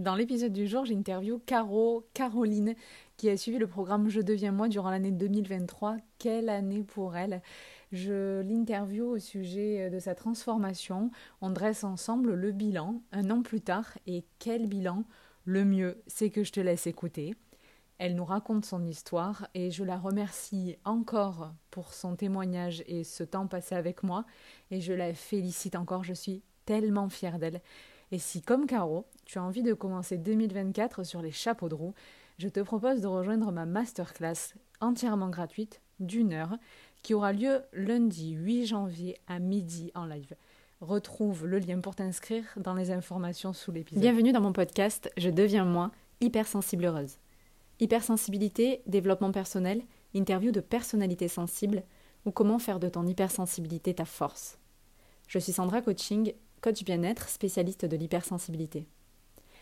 Dans l'épisode du jour, j'interview Caro, Caroline, qui a suivi le programme Je deviens moi durant l'année 2023. Quelle année pour elle Je l'interview au sujet de sa transformation. On dresse ensemble le bilan un an plus tard. Et quel bilan? Le mieux, c'est que je te laisse écouter. Elle nous raconte son histoire et je la remercie encore pour son témoignage et ce temps passé avec moi. Et je la félicite encore, je suis tellement fière d'elle. Et si, comme Caro, tu as envie de commencer 2024 sur les chapeaux de roue, je te propose de rejoindre ma masterclass entièrement gratuite d'une heure qui aura lieu lundi 8 janvier à midi en live. Retrouve le lien pour t'inscrire dans les informations sous l'épisode. Bienvenue dans mon podcast Je deviens moi, hypersensible heureuse. Hypersensibilité, développement personnel, interview de personnalités sensibles ou comment faire de ton hypersensibilité ta force. Je suis Sandra Coaching coach bien-être, spécialiste de l'hypersensibilité.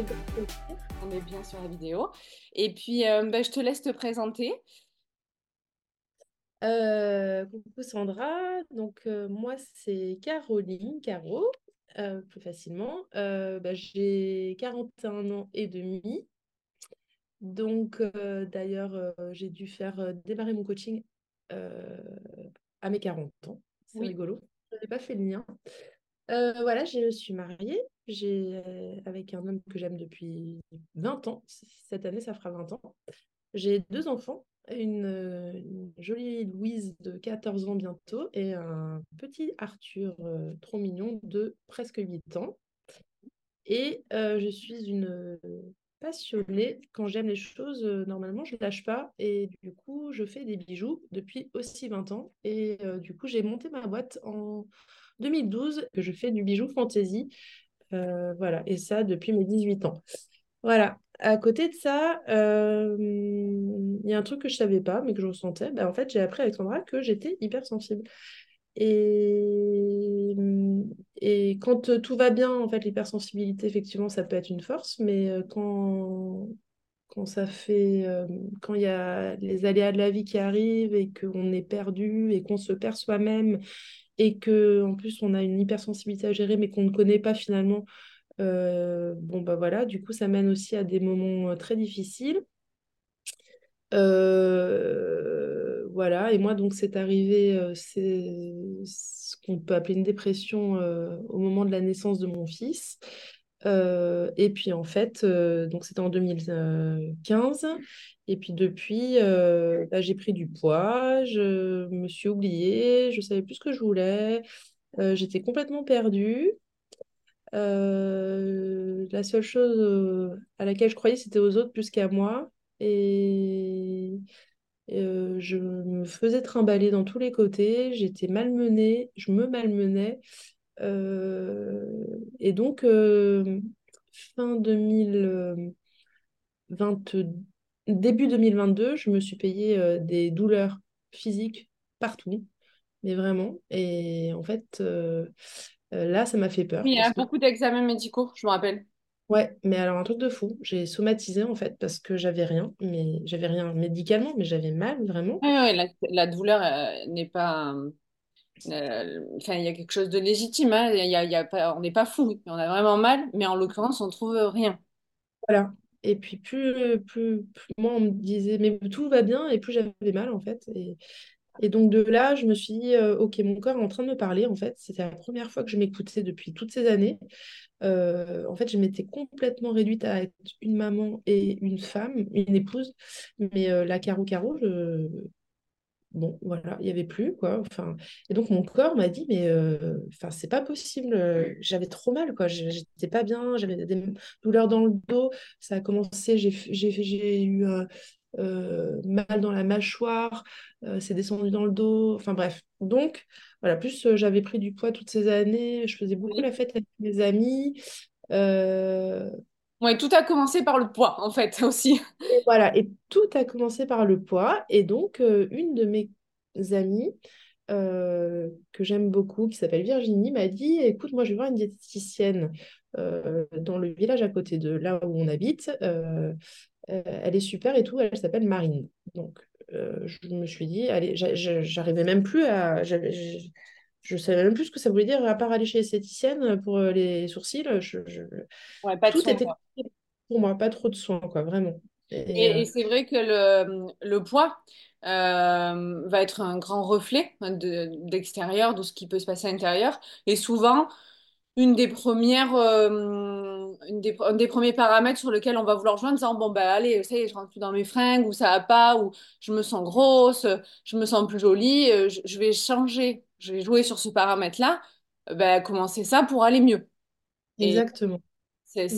Avec. On est bien sur la vidéo. Et puis, euh, bah, je te laisse te présenter. Euh, coucou Sandra, donc euh, moi c'est Caroline, Caro, plus facilement. Bah, j'ai 41 ans et demi. Donc d'ailleurs, j'ai dû faire démarrer mon coaching à mes 40 ans. C'est rigolo. Je n'avais pas fait le mien. voilà, je suis mariée j'ai avec un homme que j'aime depuis 20 ans. Cette année, ça fera 20 ans. J'ai deux enfants, une, jolie Louise de 14 ans bientôt et un petit Arthur trop mignon de presque 8 ans. Et je suis une passionnée. Quand j'aime les choses, normalement, je ne lâche pas. Et du coup, je fais des bijoux depuis aussi 20 ans. Et du coup, j'ai monté ma boîte en 2012, que je fais du bijou fantasy. Euh, voilà, et ça depuis mes 18 ans. Voilà. À côté de ça, euh, il y a un truc que je savais pas, mais que je ressentais. Ben, en fait, j'ai appris avec Sandra que j'étais hypersensible. Et, et quand tout va bien, en fait, l'hypersensibilité, effectivement, ça peut être une force, mais euh, quand, quand ça fait, quand il y a les aléas de la vie qui arrivent et qu'on est perdu et qu'on se perd soi-même et que en plus on a une hypersensibilité à gérer mais qu'on ne connaît pas finalement, euh, bon bah voilà, du coup ça mène aussi à des moments euh, très difficiles. Euh, voilà, et moi donc c'est arrivé, c'est ce qu'on peut appeler une dépression au moment de la naissance de mon fils. Et puis en fait, donc c'était en 2015. Et puis depuis, euh, bah, j'ai pris du poids, je me suis oubliée, je savais plus ce que je voulais, euh, j'étais complètement perdue. Euh, la seule chose à laquelle je croyais, c'était aux autres plus qu'à moi. Et, je me faisais trimballer dans tous les côtés, j'étais malmenée, je me malmenais. Et donc, fin 2022, début 2022, je me suis payé euh, des douleurs physiques partout, mais vraiment. Et en fait, euh, euh, là, ça m'a fait peur. il y a beaucoup d'examens médicaux, je me rappelle. Ouais, mais alors un truc de fou. J'ai somatisé en fait parce que j'avais rien, mais j'avais rien médicalement, mais j'avais mal vraiment. Oui, la, douleur n'est pas. Enfin, il y a quelque chose de légitime. Hein. Y a, on n'est pas fou. On a vraiment mal, mais en l'occurrence, on trouve rien. Voilà. Et puis plus, plus, moi, on me disait, mais tout va bien, et plus j'avais mal, en fait. Et, et donc de là, je me suis dit, euh, ok, mon corps est en train de me parler, en fait. C'était la première fois que je m'écoutais depuis toutes ces années. Euh, en fait, je m'étais complètement réduite à être une maman et une femme, une épouse. Mais euh, la Caro Caro, je... bon, voilà, il n'y avait plus, quoi. Enfin, et donc, mon corps m'a dit, mais euh, c'est pas possible. euh, J'avais trop mal, quoi. J'étais pas bien, j'avais des douleurs dans le dos. Ça a commencé, j'ai j'ai- j'ai eu euh, euh, mal dans la mâchoire, c'est descendu dans le dos. Enfin, bref. Donc, voilà, plus j'avais pris du poids toutes ces années, je faisais beaucoup la fête avec mes amis. Ouais, tout a commencé par le poids, en fait, aussi. voilà, et tout a commencé par le poids. Et donc, euh, une de mes amies euh, que j'aime beaucoup, qui s'appelle Virginie, m'a dit, écoute, moi, je vais voir une diététicienne euh, dans le village à côté de là où on habite. Elle est super et tout, elle s'appelle Marine. Donc, je me suis dit, allez, j'a- j'a- j'arrivais même plus à... Je, je savais même plus ce que ça voulait dire, à part aller chez l'esthéticienne pour euh, les sourcils. Je, je- Ouais, pas de Tout était quoi. pour moi, pas trop de soins, quoi, vraiment. Et, Et, euh, et c'est vrai que le, le poids euh, va être un grand reflet de, d'extérieur, de ce qui peut se passer à l'intérieur. Et souvent, une des premières, euh, une des, un des premiers paramètres sur lequel on va vouloir jouer en disant, bon, bah allez, ça y est, je rentre plus dans mes fringues, ou ça va pas, ou je me sens grosse, je me sens plus jolie, euh, je, je vais changer, je vais jouer sur ce paramètre-là, commencer ça pour aller mieux. Exactement, c'est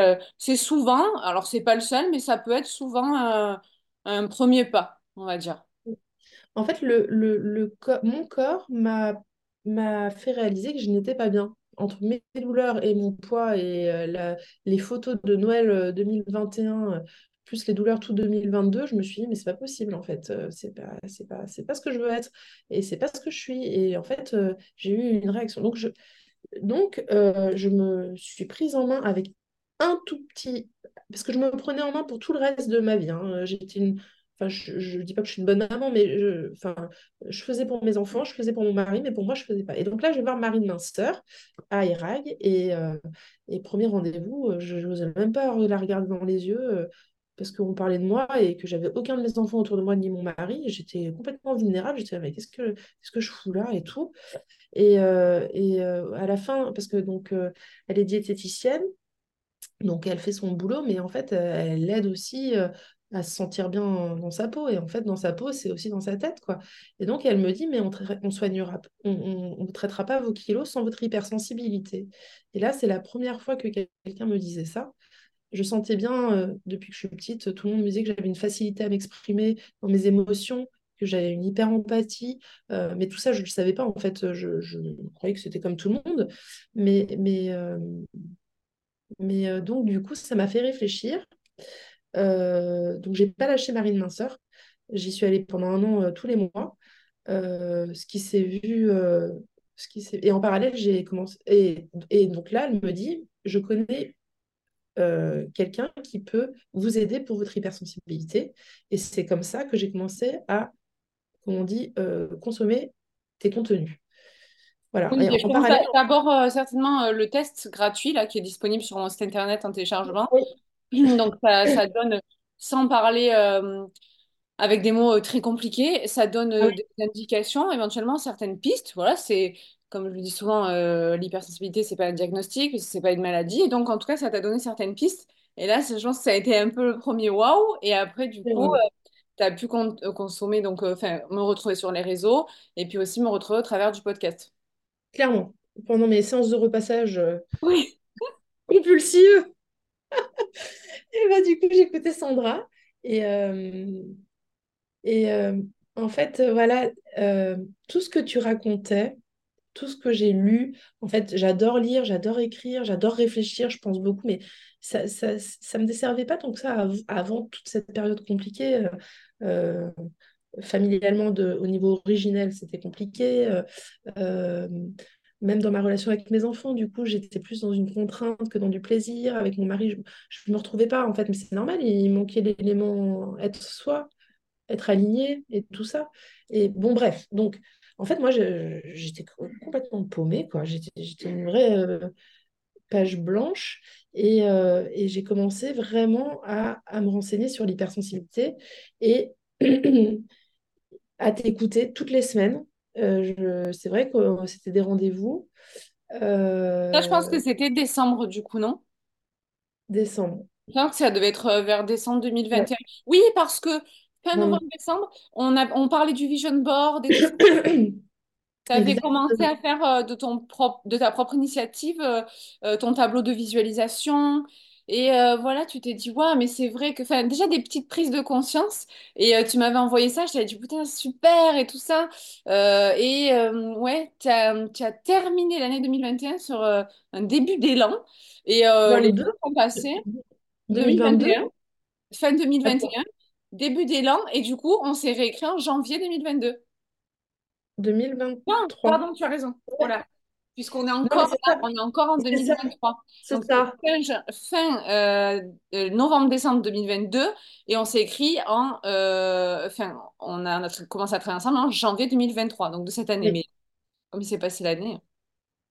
euh, c'est souvent, alors c'est pas le seul, mais ça peut être souvent euh, un premier pas, on va dire. En fait, le, le, le mon corps m'a fait réaliser que je n'étais pas bien. Entre mes douleurs et mon poids et euh, la- les photos de Noël euh, 2021, euh, plus les douleurs tout 2022, je me suis dit, mais c'est pas possible en fait. Euh, c'est pas, c'est pas, c'est pas ce que je veux être et c'est pas ce que je suis. Et en fait, euh, j'ai eu une réaction. Donc, je, donc euh, je me suis prise en main avec un tout petit. Parce que je me prenais en main pour tout le reste de ma vie. hein. J'étais une. Enfin, je dis pas que je suis une bonne maman, mais je, enfin, je faisais pour mes enfants, je faisais pour mon mari, mais pour moi, je faisais pas. Et donc là, je vais voir Marine Minster à Irag. Et, et premier rendez-vous, je n'osais même pas la regarder dans les yeux parce qu'on parlait de moi et que j'avais aucun de mes enfants autour de moi, ni mon mari. J'étais complètement vulnérable. J'étais, mais qu'est-ce que, qu'est-ce que je fous là et tout. Et, euh, et euh, à la fin, parce que donc, euh, elle est diététicienne, donc elle fait son boulot, mais en fait, elle l'aide aussi à se sentir bien dans sa peau. Et en fait, dans sa peau, c'est aussi dans sa tête, quoi. Et donc, elle me dit, mais on, on on, on, on traitera pas vos kilos sans votre hypersensibilité. Et là, c'est la première fois que quel- quelqu'un me disait ça. Je sentais bien, euh, depuis que je suis petite, tout le monde me disait que j'avais une facilité à m'exprimer dans mes émotions, que j'avais une hyper-empathie. euh, mais tout ça, je ne le savais pas. En fait, je, croyais que c'était comme tout le monde. Mais, mais, euh, mais donc, du coup, ça m'a fait réfléchir. Donc, j'ai pas lâché Marine Minceur. J'y suis allée pendant un an, tous les mois. Ce qui s'est vu... ce qui. Et en parallèle, j'ai commencé... Et, et donc là, elle me dit, je connais euh, quelqu'un qui peut vous aider pour votre hypersensibilité. Et c'est comme ça que j'ai commencé à, comme on dit, euh, consommer tes contenus. Voilà. Oui, je parallèle, d'abord euh, certainement le test gratuit là, qui est disponible sur mon site internet en téléchargement. oui, Donc ça, ça donne, sans parler avec des mots très compliqués, ça donne ah oui, des indications, éventuellement certaines pistes. Voilà, c'est comme je le dis souvent, euh, l'hypersensibilité, c'est pas un diagnostic, c'est pas une maladie. Et donc en tout cas, ça t'a donné certaines pistes. Et là, je pense que ça a été un peu le premier waouh. Et après, du coup, vrai. tu as pu con- euh, consommer, donc euh, me retrouver sur les réseaux et puis aussi me retrouver au travers du podcast. clairement. Pendant mes séances de repassage euh, Oui. compulsives, et bah, du coup, j'écoutais Sandra. Et, euh, et euh, en fait, euh, voilà, euh, tout ce que tu racontais, tout ce que j'ai lu, en fait, j'adore lire, j'adore écrire, j'adore réfléchir, je pense beaucoup, mais ça, ça, ça me desservait pas tant que ça av- avant toute cette période compliquée. euh, euh, familialement, de, au niveau originel, c'était compliqué. euh, même dans ma relation avec mes enfants, du coup, j'étais plus dans une contrainte que dans du plaisir. Avec mon mari, je ne me retrouvais pas, en fait, mais c'est normal, il manquait l'élément être soi, être aligné et tout ça. Et bon, bref, donc, en fait, moi, j'étais complètement paumée, quoi. J'étais, une vraie euh, page blanche et, euh, et j'ai commencé vraiment à, à me renseigner sur l'hypersensibilité et à t'écouter toutes les semaines. Euh, c'est vrai que c'était des rendez-vous. Ça, je pense que c'était décembre, du coup, non? décembre. Je pense que ça devait être vers décembre Ouais. 2021. Oui, parce que fin Non. novembre-décembre, on a, on parlait du vision board et tout. Tu avais commencé à faire euh, de ton propre, de ta propre initiative euh, euh, ton tableau de visualisation. Et euh, voilà, tu t'es dit, ouais, mais c'est vrai que, enfin, déjà des petites prises de conscience. Et tu m'avais envoyé ça, je t'avais dit, putain, super et tout ça. Et ouais, tu as, terminé l'année 2021 sur un début d'élan. Et les 22? jours sont passés, 2022? 2021, fin Attends, 2021, début d'élan. Et du coup, on s'est réécrit en janvier 2022. Non, 2023. pardon, tu as raison. Voilà. Puisqu'on est Non, encore là, on est encore en C'est ça. 2023. C'est ça. fin, ja- fin, euh, euh, novembre-décembre 2022 et on s'est écrit en. euh, Enfin, on a, a commencé à travailler ensemble en janvier 2023, donc de cette année. Oui. Mais comme il s'est passé l'année.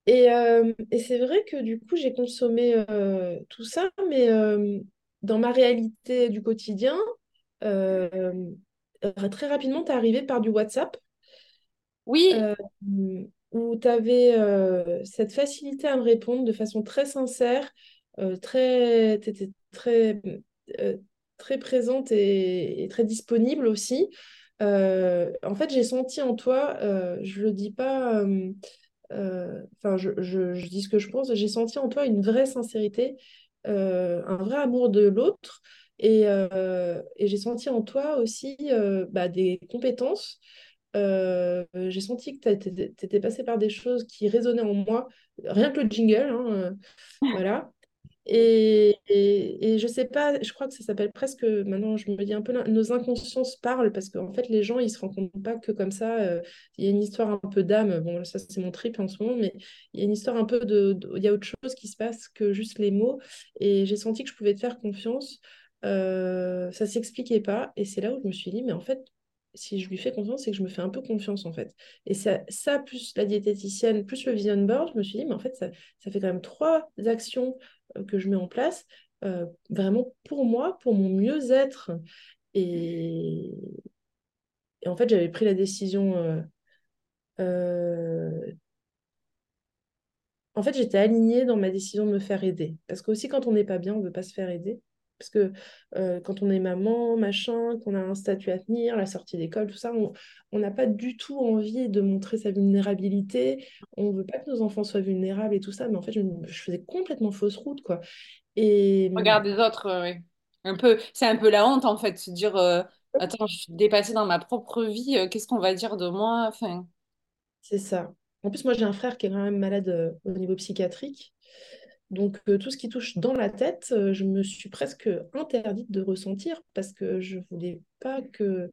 Et, euh, et c'est vrai que du coup, j'ai consommé euh, tout ça, mais euh, dans ma réalité du quotidien, euh, euh, très rapidement, tu es arrivé par du WhatsApp, Oui, euh, où tu avais cette facilité à me répondre de façon très sincère, euh, très, très, euh, très présente et, et très disponible aussi. Euh, en fait, j'ai senti en toi, euh, je le dis pas. euh, euh, enfin, je, je- je dis ce que je pense, j'ai senti en toi une vraie sincérité, euh, un vrai amour de l'autre, et, euh, et j'ai senti en toi aussi euh, bah, des compétences. Euh, j'ai senti que tu étais passé par des choses qui résonnaient en moi, rien que le jingle, hein, voilà. Et, et, et je sais pas, je crois que ça s'appelle presque, maintenant je me dis un peu, nos inconscients se parlent parce qu'en fait les gens ils se rendent compte pas que comme ça, il y a une histoire un peu d'âme, bon ça c'est mon trip en ce moment, mais il y a une histoire un peu de- il y a autre chose qui se passe que juste les mots et j'ai senti que je pouvais te faire confiance, euh, ça s'expliquait pas et c'est là où je me suis dit mais en fait si je lui fais confiance c'est que je me fais un peu confiance en fait et ça, ça plus la diététicienne plus le vision board, je me suis dit mais en fait ça, ça fait quand même trois actions euh, que je mets en place, euh, vraiment pour moi, pour mon mieux-être. Et, en fait, j'avais pris la décision. euh, en fait, j'étais alignée dans ma décision de me faire aider. Parce que aussi, quand on n'est pas bien, on ne veut pas se faire aider. Parce que euh, quand on est maman, machin, qu'on a un statut à tenir, la sortie d'école, tout ça, on n'a pas du tout envie de montrer sa vulnérabilité. On ne veut pas que nos enfants soient vulnérables et tout ça. Mais en fait, je, faisais complètement fausse route, quoi. Et, regarde les autres, euh, oui. Un peu, c'est un peu la honte en fait, se dire, euh, attends, je suis dépassée dans ma propre vie, qu'est-ce qu'on va dire de moi? Enfin, C'est ça. En plus, moi, j'ai un frère qui est quand même malade au niveau psychiatrique. Donc, euh, tout ce qui touche dans la tête, euh, je me suis presque interdite de ressentir parce que je voulais pas que...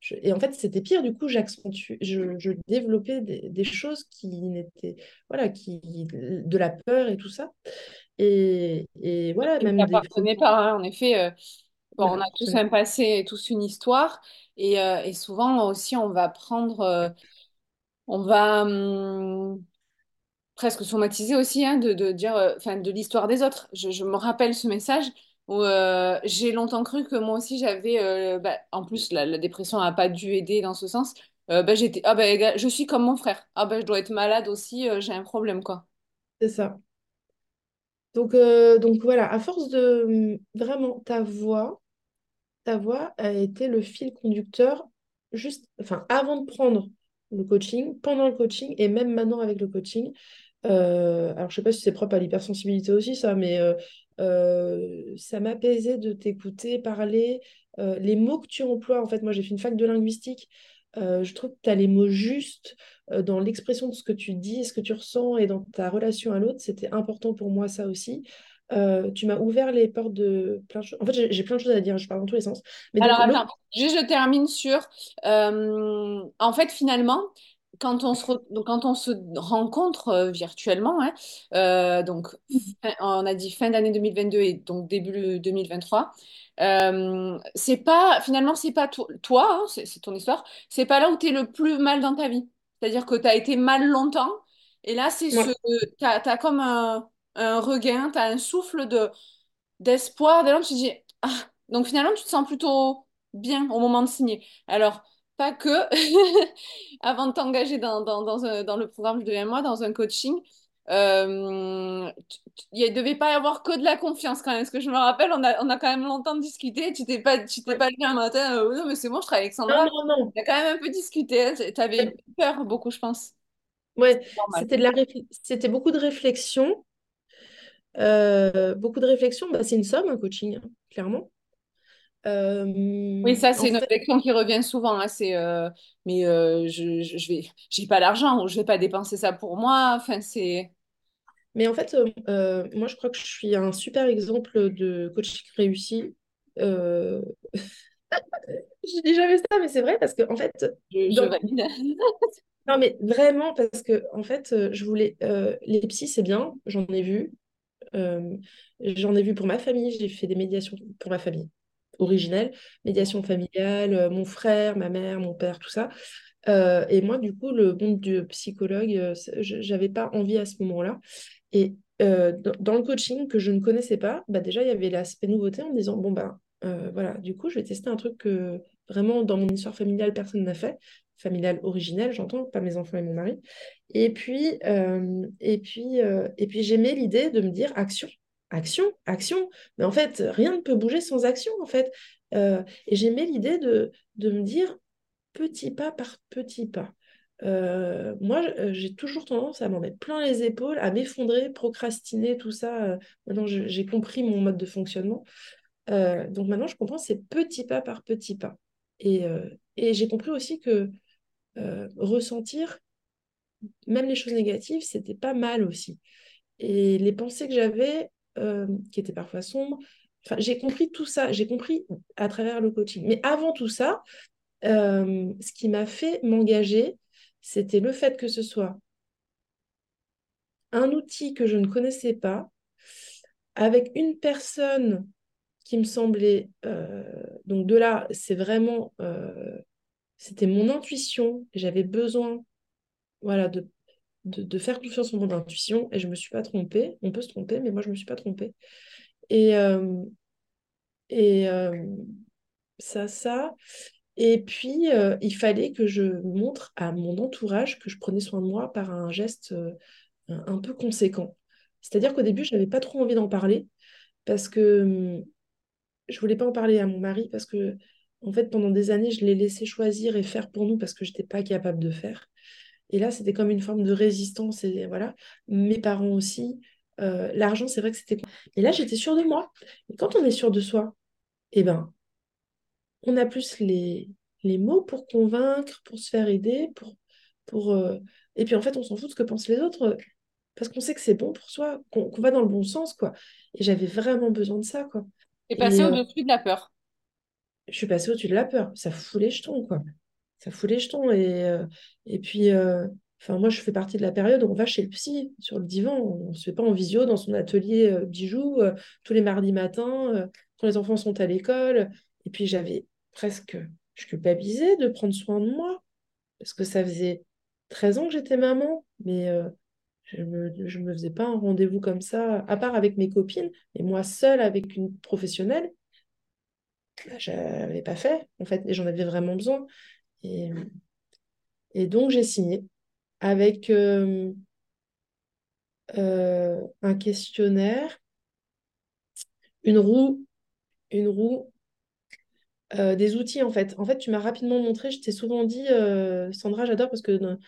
je- Et en fait, c'était pire, du coup, j'accentue, je, je développais des, des choses qui n'étaient... Voilà, qui... de la peur et tout ça. Et, et voilà, ne même des pas, hein. En effet, euh, bon, on a tous un passé et tous une histoire. Et, et souvent aussi, on va prendre, on va hum, presque somatiser aussi, hein, de, de dire, euh, enfin, de l'histoire des autres. Je, me rappelle ce message où euh, j'ai longtemps cru que moi aussi j'avais, euh, bah, en plus, la, dépression n'a pas dû aider dans ce sens. Bah, j'étais, ah bah, je suis comme mon frère. Ah bah, je dois être malade aussi, j'ai un problème, quoi. C'est ça. Donc, donc voilà, à force de hum, vraiment ta voix. ta voix a été le fil conducteur juste, enfin, avant de prendre le coaching, pendant le coaching et même maintenant avec le coaching. Euh, alors, je sais pas si c'est propre à l'hypersensibilité aussi, ça, mais euh, euh, ça m'apaisait de t'écouter parler. Euh, les mots que tu emploies, en fait, moi j'ai fait une fac de linguistique. Euh, je trouve que tu as les mots justes dans l'expression de ce que tu dis, ce que tu ressens et dans ta relation à l'autre. C'était important pour moi, ça aussi. Euh, tu m'as ouvert les portes de plein de choses. En fait, j'ai plein de choses à dire, je parle dans tous les sens. Mais Alors donc, l'autre, attends, juste je termine sur. euh, en fait, finalement, quand on se, re- donc, quand on se rencontre euh, virtuellement, hein, euh, donc fin- on a dit fin d'année 2022 et donc début 2023, euh, c'est pas finalement c'est pas to- toi, hein, c'est ton histoire, c'est pas là où tu es le plus mal dans ta vie. C'est-à-dire que tu as été mal longtemps et là c'est ce t'as, t'as comme un, un regain, tu as un souffle de d'espoir, tu te dis, ah, donc finalement, tu te sens plutôt bien au moment de signer. Alors, pas que, avant de t'engager dans, dans, dans, un- dans le programme Je deviens moi, dans un coaching, euh, tu- tu- il ne devait pas y avoir que de la confiance quand même. Parce que je me rappelle, on a, on a quand même longtemps discuté. Tu t'es pas, tu t'es pas levé un matin, euh, non, mais c'est bon, je travaille avec Non, Sandra. non, non. On a quand même un peu discuté. Tu avais peur beaucoup, je pense. Ouais, c'était de la réfl- c'était beaucoup de réflexion. Euh, beaucoup de réflexion. Bah, c'est une somme, un coaching, hein, clairement. Oui, Euh, ça, en c'est une fait, réflexion qui revient souvent. hein, c'est, euh, mais euh, je, je, je vais, j'ai pas l'argent ou je vais pas dépenser ça pour moi. Enfin, c'est. mais en fait, moi, je crois que je suis un super exemple de coaching réussi. Je dis jamais ça, mais c'est vrai parce que en fait, Je, dans... non, mais vraiment parce que en fait, je voulais les psys, c'est bien, j'en ai vu, j'en ai vu pour ma famille, j'ai fait des médiations pour ma famille originelle, médiation familiale, euh, mon frère, ma mère, mon père, tout ça. Euh, et moi, du coup, le monde du psychologue, euh, j'avais pas envie à ce moment-là. Et euh, dans, le coaching que je ne connaissais pas, bah déjà, il y avait l'aspect nouveauté en me disant, bon, bah voilà, du coup, je vais tester un truc que vraiment, dans mon histoire familiale, personne n'a fait. Familiale originelle, j'entends, pas mes enfants et mon mari. Et puis, et puis, et puis j'aimais l'idée de me dire action, action, action. Mais en fait, rien ne peut bouger sans action, en fait. Euh, et j'aimais l'idée de, de me dire petit pas par petit pas. Euh, moi, euh, j'ai toujours tendance à m'en mettre plein les épaules, à m'effondrer, procrastiner, tout ça. Maintenant, j'ai compris mon mode de fonctionnement. Donc maintenant, je comprends, c'est petit pas par petit pas. Et, et j'ai compris aussi que ressentir, même les choses négatives, c'était pas mal aussi. Et les pensées que j'avais, euh, qui étaient parfois sombres, enfin, j'ai compris tout ça, j'ai compris à travers le coaching. Mais avant tout ça, euh, ce qui m'a fait m'engager, c'était le fait que ce soit un outil que je ne connaissais pas, avec une personne qui me semblait... euh, donc de là, c'est vraiment... c'était mon intuition. J'avais besoin voilà, de, de, faire confiance en mon intuition et je ne me suis pas trompée. On peut se tromper, mais moi, je ne me suis pas trompée. Et, euh, et euh, ça, ça. Et puis, euh, il fallait que je montre à mon entourage que je prenais soin de moi par un geste un peu conséquent. C'est-à-dire qu'au début, je n'avais pas trop envie d'en parler parce que hum, je voulais pas en parler à mon mari parce que, en fait, pendant des années, je l'ai laissé choisir et faire pour nous parce que je n'étais pas capable de faire. Et là, c'était comme une forme de résistance. Et voilà, mes parents aussi. Euh, l'argent, c'est vrai que c'était... Et là, j'étais sûre de moi. Et quand on est sûr de soi, eh ben, on a plus les, les mots pour convaincre, pour se faire aider, pour, pour, euh, et puis en fait, on s'en fout de ce que pensent les autres, parce qu'on sait que c'est bon pour soi, qu'on va dans le bon sens, quoi. Et j'avais vraiment besoin de ça, quoi. Et Et passer euh, au-dessus de la peur. je suis passée au-dessus de la peur. Ça fout les jetons, quoi. Ça fout les jetons. Et, euh, et puis, euh, enfin, moi, je fais partie de la période où on va chez le psy, sur le divan. On ne se fait pas en visio dans son atelier euh, bijoux tous les mardis matins, quand les enfants sont à l'école. Et puis, j'avais presque, je culpabilisais de prendre soin de moi, parce que ça faisait 13 ans que j'étais maman, mais je me, je me faisais pas un rendez-vous comme ça, à part avec mes copines, et moi seule avec une professionnelle, bah, je l'avais pas fait, en fait, et j'en avais vraiment besoin. Et, et donc, j'ai signé avec euh, euh, un questionnaire, une roue, une roue, euh, des outils, en fait. En fait, tu m'as rapidement montré, je t'ai souvent dit, Sandra, j'adore parce que dans,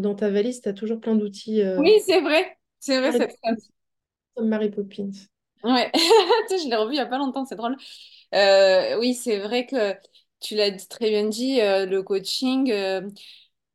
dans ta valise, tu as toujours plein d'outils Oui, c'est vrai. C'est vrai, Poppins, comme Mary Poppins. Ouais, je l'ai revu il y a pas longtemps, c'est drôle. Oui, c'est vrai que tu l'as très bien dit, euh, le coaching, euh,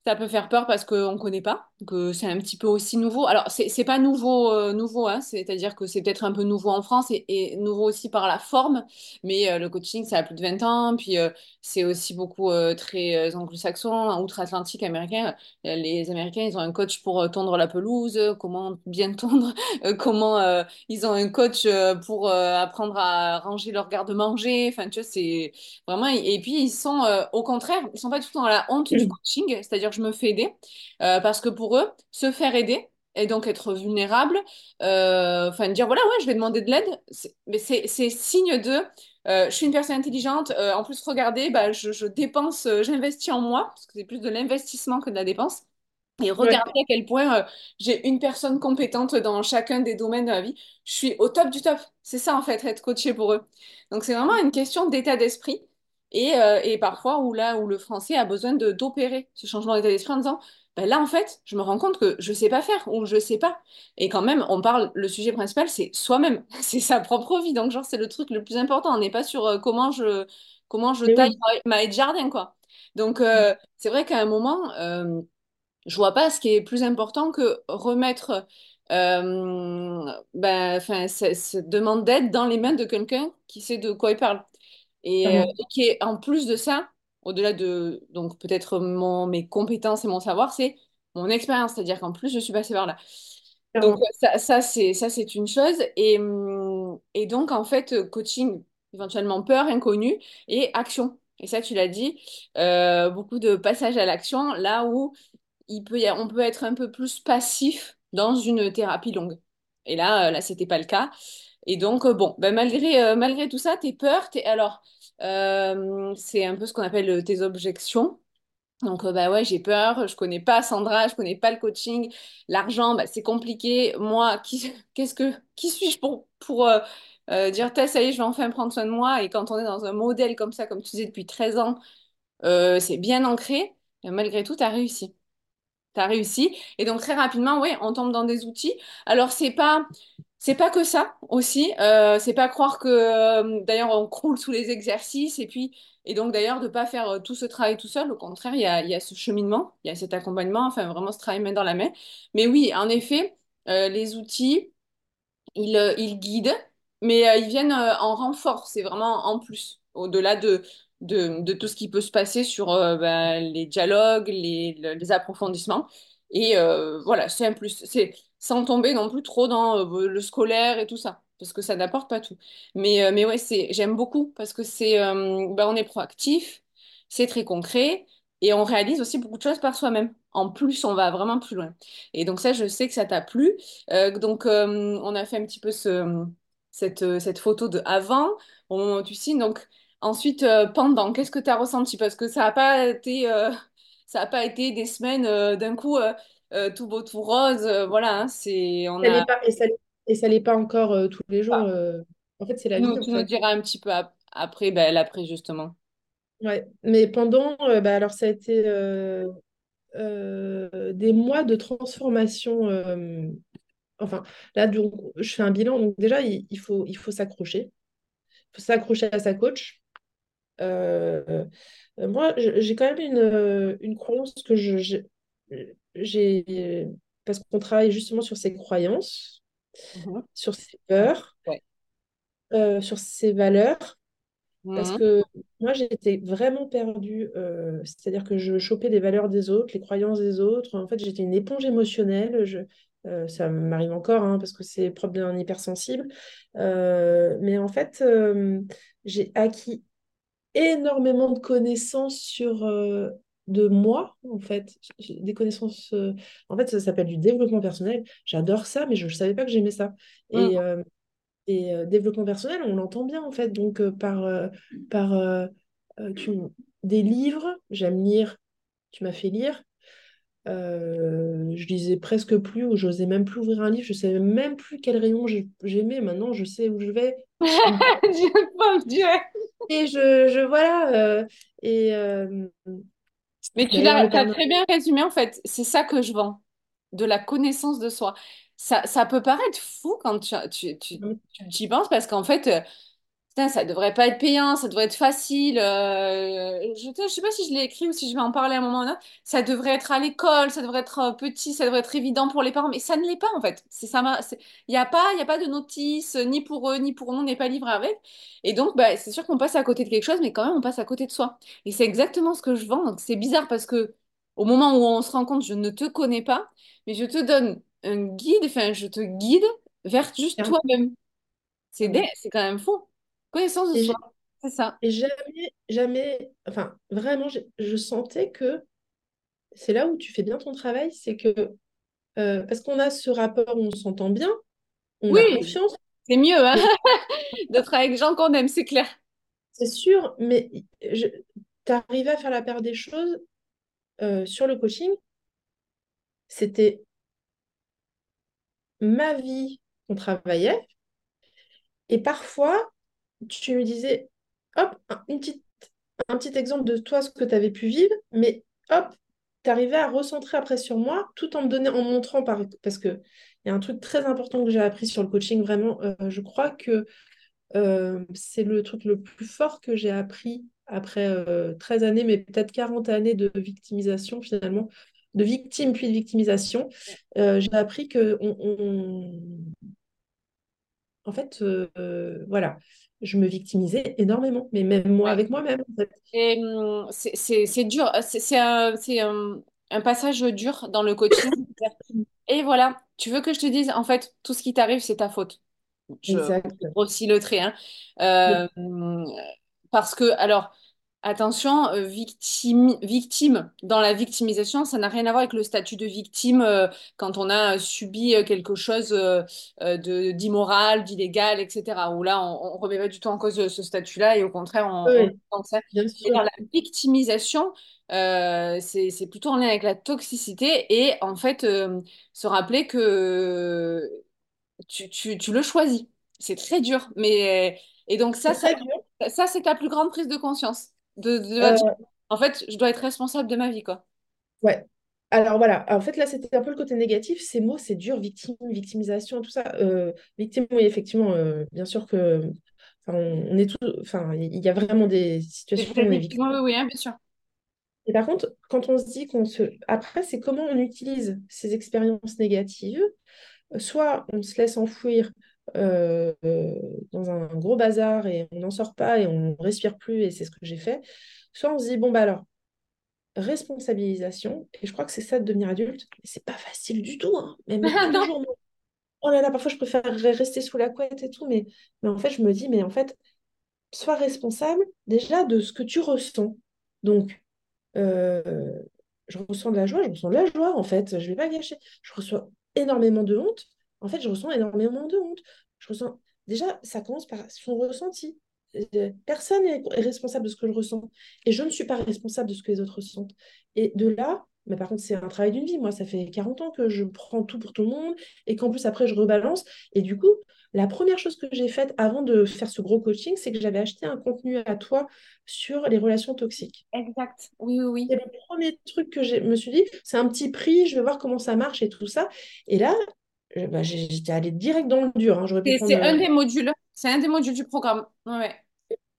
ça peut faire peur parce qu'on ne connaît pas, que c'est un petit peu aussi nouveau. Alors, c'est pas nouveau, euh, nouveau hein, c'est-à-dire que c'est peut-être un peu nouveau en France et, et nouveau aussi par la forme, mais euh, le coaching, ça a plus de 20 ans, puis euh, c'est aussi beaucoup très anglo-saxon, outre-Atlantique américain. Les Américains, ils ont un coach pour tondre la pelouse, comment bien tondre, comment ils ont un coach pour apprendre à ranger leur garde-manger, enfin, tu vois, c'est Vraiment, et et puis ils sont au contraire, ils sont pas du tout dans la honte du coaching, c'est-à-dire je me fais aider, parce que pour eux, se faire aider et donc être vulnérable, euh, enfin dire voilà, ouais, je vais demander de l'aide, mais c'est signe de euh, je suis une personne intelligente, euh, en plus regardez, bah, je, je dépense, j'investis en moi, parce que c'est plus de l'investissement que de la dépense. et Ouais. regarder à quel point j'ai une personne compétente dans chacun des domaines de la vie. Je suis au top du top. C'est ça, en fait, être coaché pour eux. Donc, c'est vraiment une question d'état d'esprit. Et, et parfois, où là, où le français a besoin de d'opérer ce changement d'état d'esprit en disant, ben là, en fait, je me rends compte que je sais pas faire ou je sais pas. Et quand même, on parle, le sujet principal, c'est soi-même. C'est sa propre vie. Donc, genre, c'est le truc le plus important. On n'est pas sur euh, comment je, comment je taille oui. ma haie de jardin, quoi. Donc, euh, c'est vrai qu'à un moment, euh, je vois pas ce qui est plus important que remettre euh, ben, cette demande d'aide dans les mains de quelqu'un qui sait de quoi il parle. Et, Clairement. et qui est en plus de ça, au-delà de donc peut-être mon, mes compétences et mon savoir, c'est mon expérience. C'est-à-dire qu'en plus, je suis passée par là. Donc ça, ça c'est ça c'est une chose. Et, hum, et donc en fait, coaching, éventuellement peur, inconnu et action. Et ça, tu l'as dit, euh, beaucoup de passage à l'action, là où il peut y a- on peut être un peu plus passif dans une thérapie longue. Et là, euh, là, c'était pas le cas. Et donc, euh, bon, ben, malgré, euh, malgré tout ça, tes peurs, alors, euh, c'est un peu ce qu'on appelle tes objections. Donc, bah ouais, j'ai peur, je connais pas Sandra, je connais pas le coaching, l'argent, bah, c'est compliqué. Moi, qui, suis-je pour, dire, ça y est, je vais enfin prendre soin de moi? Et quand on est dans un modèle comme ça, comme tu disais depuis 13 ans, c'est bien ancré. Malgré tout, tu as réussi. T'as réussi. Et donc très rapidement, oui, on tombe dans des outils. Alors c'est pas, c'est pas que ça aussi. Euh, c'est pas croire que euh, d'ailleurs on croule sous les exercices et puis et donc d'ailleurs de pas faire euh, tout ce travail tout seul. Au contraire, il y a, ce cheminement, il y a cet accompagnement, enfin vraiment ce travail main dans la main. Mais oui, en effet, les outils. Ils, ils guident, mais ils viennent en renfort, c'est vraiment en plus, au-delà de, tout ce qui peut se passer sur ben, les dialogues, les, le- les approfondissements. Et euh, voilà, c'est un plus. C'est sans tomber non plus trop dans euh, le scolaire et tout ça, parce que ça n'apporte pas tout. Mais, euh, mais ouais, c'est, j'aime beaucoup, parce que c'est, euh, ben, on est proactif, c'est très concret, et on réalise aussi beaucoup de choses par soi-même. En plus, on va vraiment plus loin. Et donc ça, je sais que ça t'a plu. Donc, on a fait un petit peu ce, cette, cette photo de avant, au moment où tu signes. Donc, ensuite, pendant, qu'est-ce que tu as ressenti? Parce que ça n'a pas été, ça a pas été des semaines euh, d'un coup euh, euh, tout beau, tout rose. voilà, hein, c'est, on a. pas, et ça ça l'est pas encore tous les jours. euh. En fait, c'est la nous, vie, tu nous diras un petit peu ap- après, ben, l'après, justement. Ouais. Mais pendant, bah, alors ça a été des mois de transformation. enfin, là, donc, je fais un bilan. Donc déjà, il, il faut, il faut s'accrocher. Il faut s'accrocher à sa coach. Euh, moi, j'ai quand même une, euh, une croyance que je, j'ai, parce qu'on travaille justement sur ses croyances, Mhm. sur ses peurs, Ouais. euh, sur ses valeurs. Parce Mhm. que moi, j'étais vraiment perdue. euh, c'est-à-dire que je chopais les valeurs des autres, les croyances des autres. En fait, j'étais une éponge émotionnelle. Je, euh, ça m'arrive encore, hein, parce que c'est propre d'un hypersensible. Euh, mais en fait, euh, j'ai acquis énormément de connaissances sur euh, de moi, en fait. Des connaissances. euh, en fait, ça s'appelle du développement personnel. J'adore ça, mais je ne savais pas que j'aimais ça. Mhm. Et, euh, et développement personnel, on l'entend bien, en fait. Donc, par, par tu- des livres, j'aime lire. Tu m'as fait lire. Euh, je lisais presque plus, ou j'osais même plus ouvrir un livre. Je savais même plus quel rayon j'ai- j'aimais. Maintenant, je sais où je vais. Dieu. Et je, je voilà. euh, et euh, Mais tu l'as, très bien résumé en fait. C'est ça que je vends, de la connaissance de soi. Ça, ça peut paraître fou quand tu, tu, tu, tu y penses parce qu'en fait, putain, ça devrait pas être payant, ça devrait être facile. euh, je, je sais pas si je l'ai écrit ou si je vais en parler à un moment ou un autre. Ça devrait être à l'école, ça devrait être euh, petit, ça devrait être évident pour les parents, mais ça ne l'est pas en fait. C'est ça, m'a- c'est- il n'y a pas, il y a pas de notice euh, ni pour eux ni pour nous, on n'est pas livré avec. Et donc, bah, c'est sûr qu'on passe à côté de quelque chose, mais quand même, on passe à côté de soi. Et c'est exactement ce que je vends. Donc, c'est bizarre parce que au moment où on se rend compte, je ne te connais pas, mais je te donne un guide, enfin, je te guide vers juste toi-même. C'est dé- c'est quand même fou. Connaissance de Et, soi, c'est ça. et jamais, jamais, enfin, vraiment, j'ai- je sentais que c'est là où tu fais bien ton travail, c'est que, euh, parce qu'on a ce rapport où on s'entend bien, on a confiance, c'est mieux, hein, d'être avec des gens qu'on aime, c'est clair. c'est sûr, mais je, t'arrives à faire la part des choses euh, sur le coaching c'était ma vie qu'on travaillait. Et parfois, tu me disais, hop, un, une petite, un petit exemple de toi, ce que tu avais pu vivre, mais hop, tu arrivais à recentrer après sur moi, tout en me donnant, en montrant, par, parce qu'il y a un truc très important que j'ai appris sur le coaching, vraiment, euh, je crois que euh, c'est le truc le plus fort que j'ai appris après euh, 13 années, mais peut-être 40 années de victimisation finalement, de victime puis de victimisation. Euh, j'ai appris que on- en fait, euh, euh, voilà, je me victimisais énormément, mais même moi avec moi-même. en fait. Et hum, c'est dur, c'est c'est un, c'est un, un passage dur dans le coaching. Et voilà, tu veux que je te dise, en fait, tout ce qui t'arrive, c'est ta faute. Je grossis le trait, hein. Oui, Euh, parce que, alors, attention, euh, victime, victime dans la victimisation, ça n'a rien à voir avec le statut de victime euh, quand on a subi euh, quelque chose euh, de d'immoral, d'illégal, etc. Où là, on, on remet pas du tout en cause ce statut-là et au contraire, on, on oui, pense ça. sûr. dans la victimisation, c'est plutôt en lien avec la toxicité et en fait, se rappeler que tu, tu, tu le choisis. C'est très dur. Mais, et donc, ça, C'est ça, ça c'est ta plus grande prise de conscience. De, de, Euh, en fait, je dois être responsable de ma vie, quoi. ouais. Alors voilà, en fait là c'était un peu le côté négatif, ces mots c'est dur, victime, victimisation, tout ça. Euh, victime, oui effectivement, euh, bien sûr que enfin, on, est tout, enfin il y a vraiment des situations où on est victime. oui, oui, hein, bien sûr. Et par contre, quand on se dit qu'on se... Après, c'est comment on utilise ces expériences négatives. Soit on se laisse enfouir euh, dans un gros bazar et on n'en sort pas et on ne respire plus, et c'est ce que j'ai fait. Soit on se dit, bon, bah alors, responsabilisation, et je crois que c'est ça de devenir adulte, mais c'est pas facile du tout, hein. Même tous les Non. jours. moi. Oh là là, parfois je préfère rester sous la couette et tout, mais, mais en fait, je me dis, mais en fait, sois responsable déjà de ce que tu ressens. Donc, euh, je ressens de la joie, je ressens de la joie en fait, je vais pas gâcher. Je reçois énormément de honte. En fait, je ressens énormément de honte. Je ressens déjà, ça commence par son ressenti. Euh, Personne n'est est responsable de ce que je ressens et je ne suis pas responsable de ce que les autres ressentent. Et de là, mais par contre, c'est un travail d'une vie. Moi, ça fait 40 ans que je prends tout pour tout le monde et qu'en plus, après, je rebalance. Et du coup, la première chose que j'ai faite avant de faire ce gros coaching, c'est que j'avais acheté un contenu à toi sur les relations toxiques. Exact. Oui, oui, oui. C'est le premier truc que je me suis dit, c'est un petit prix, je vais voir comment ça marche et tout ça. Et là, bah, j'étais allée direct dans le dur. hein. C'est prendre. un des modules. C'est un des modules du programme. Ouais.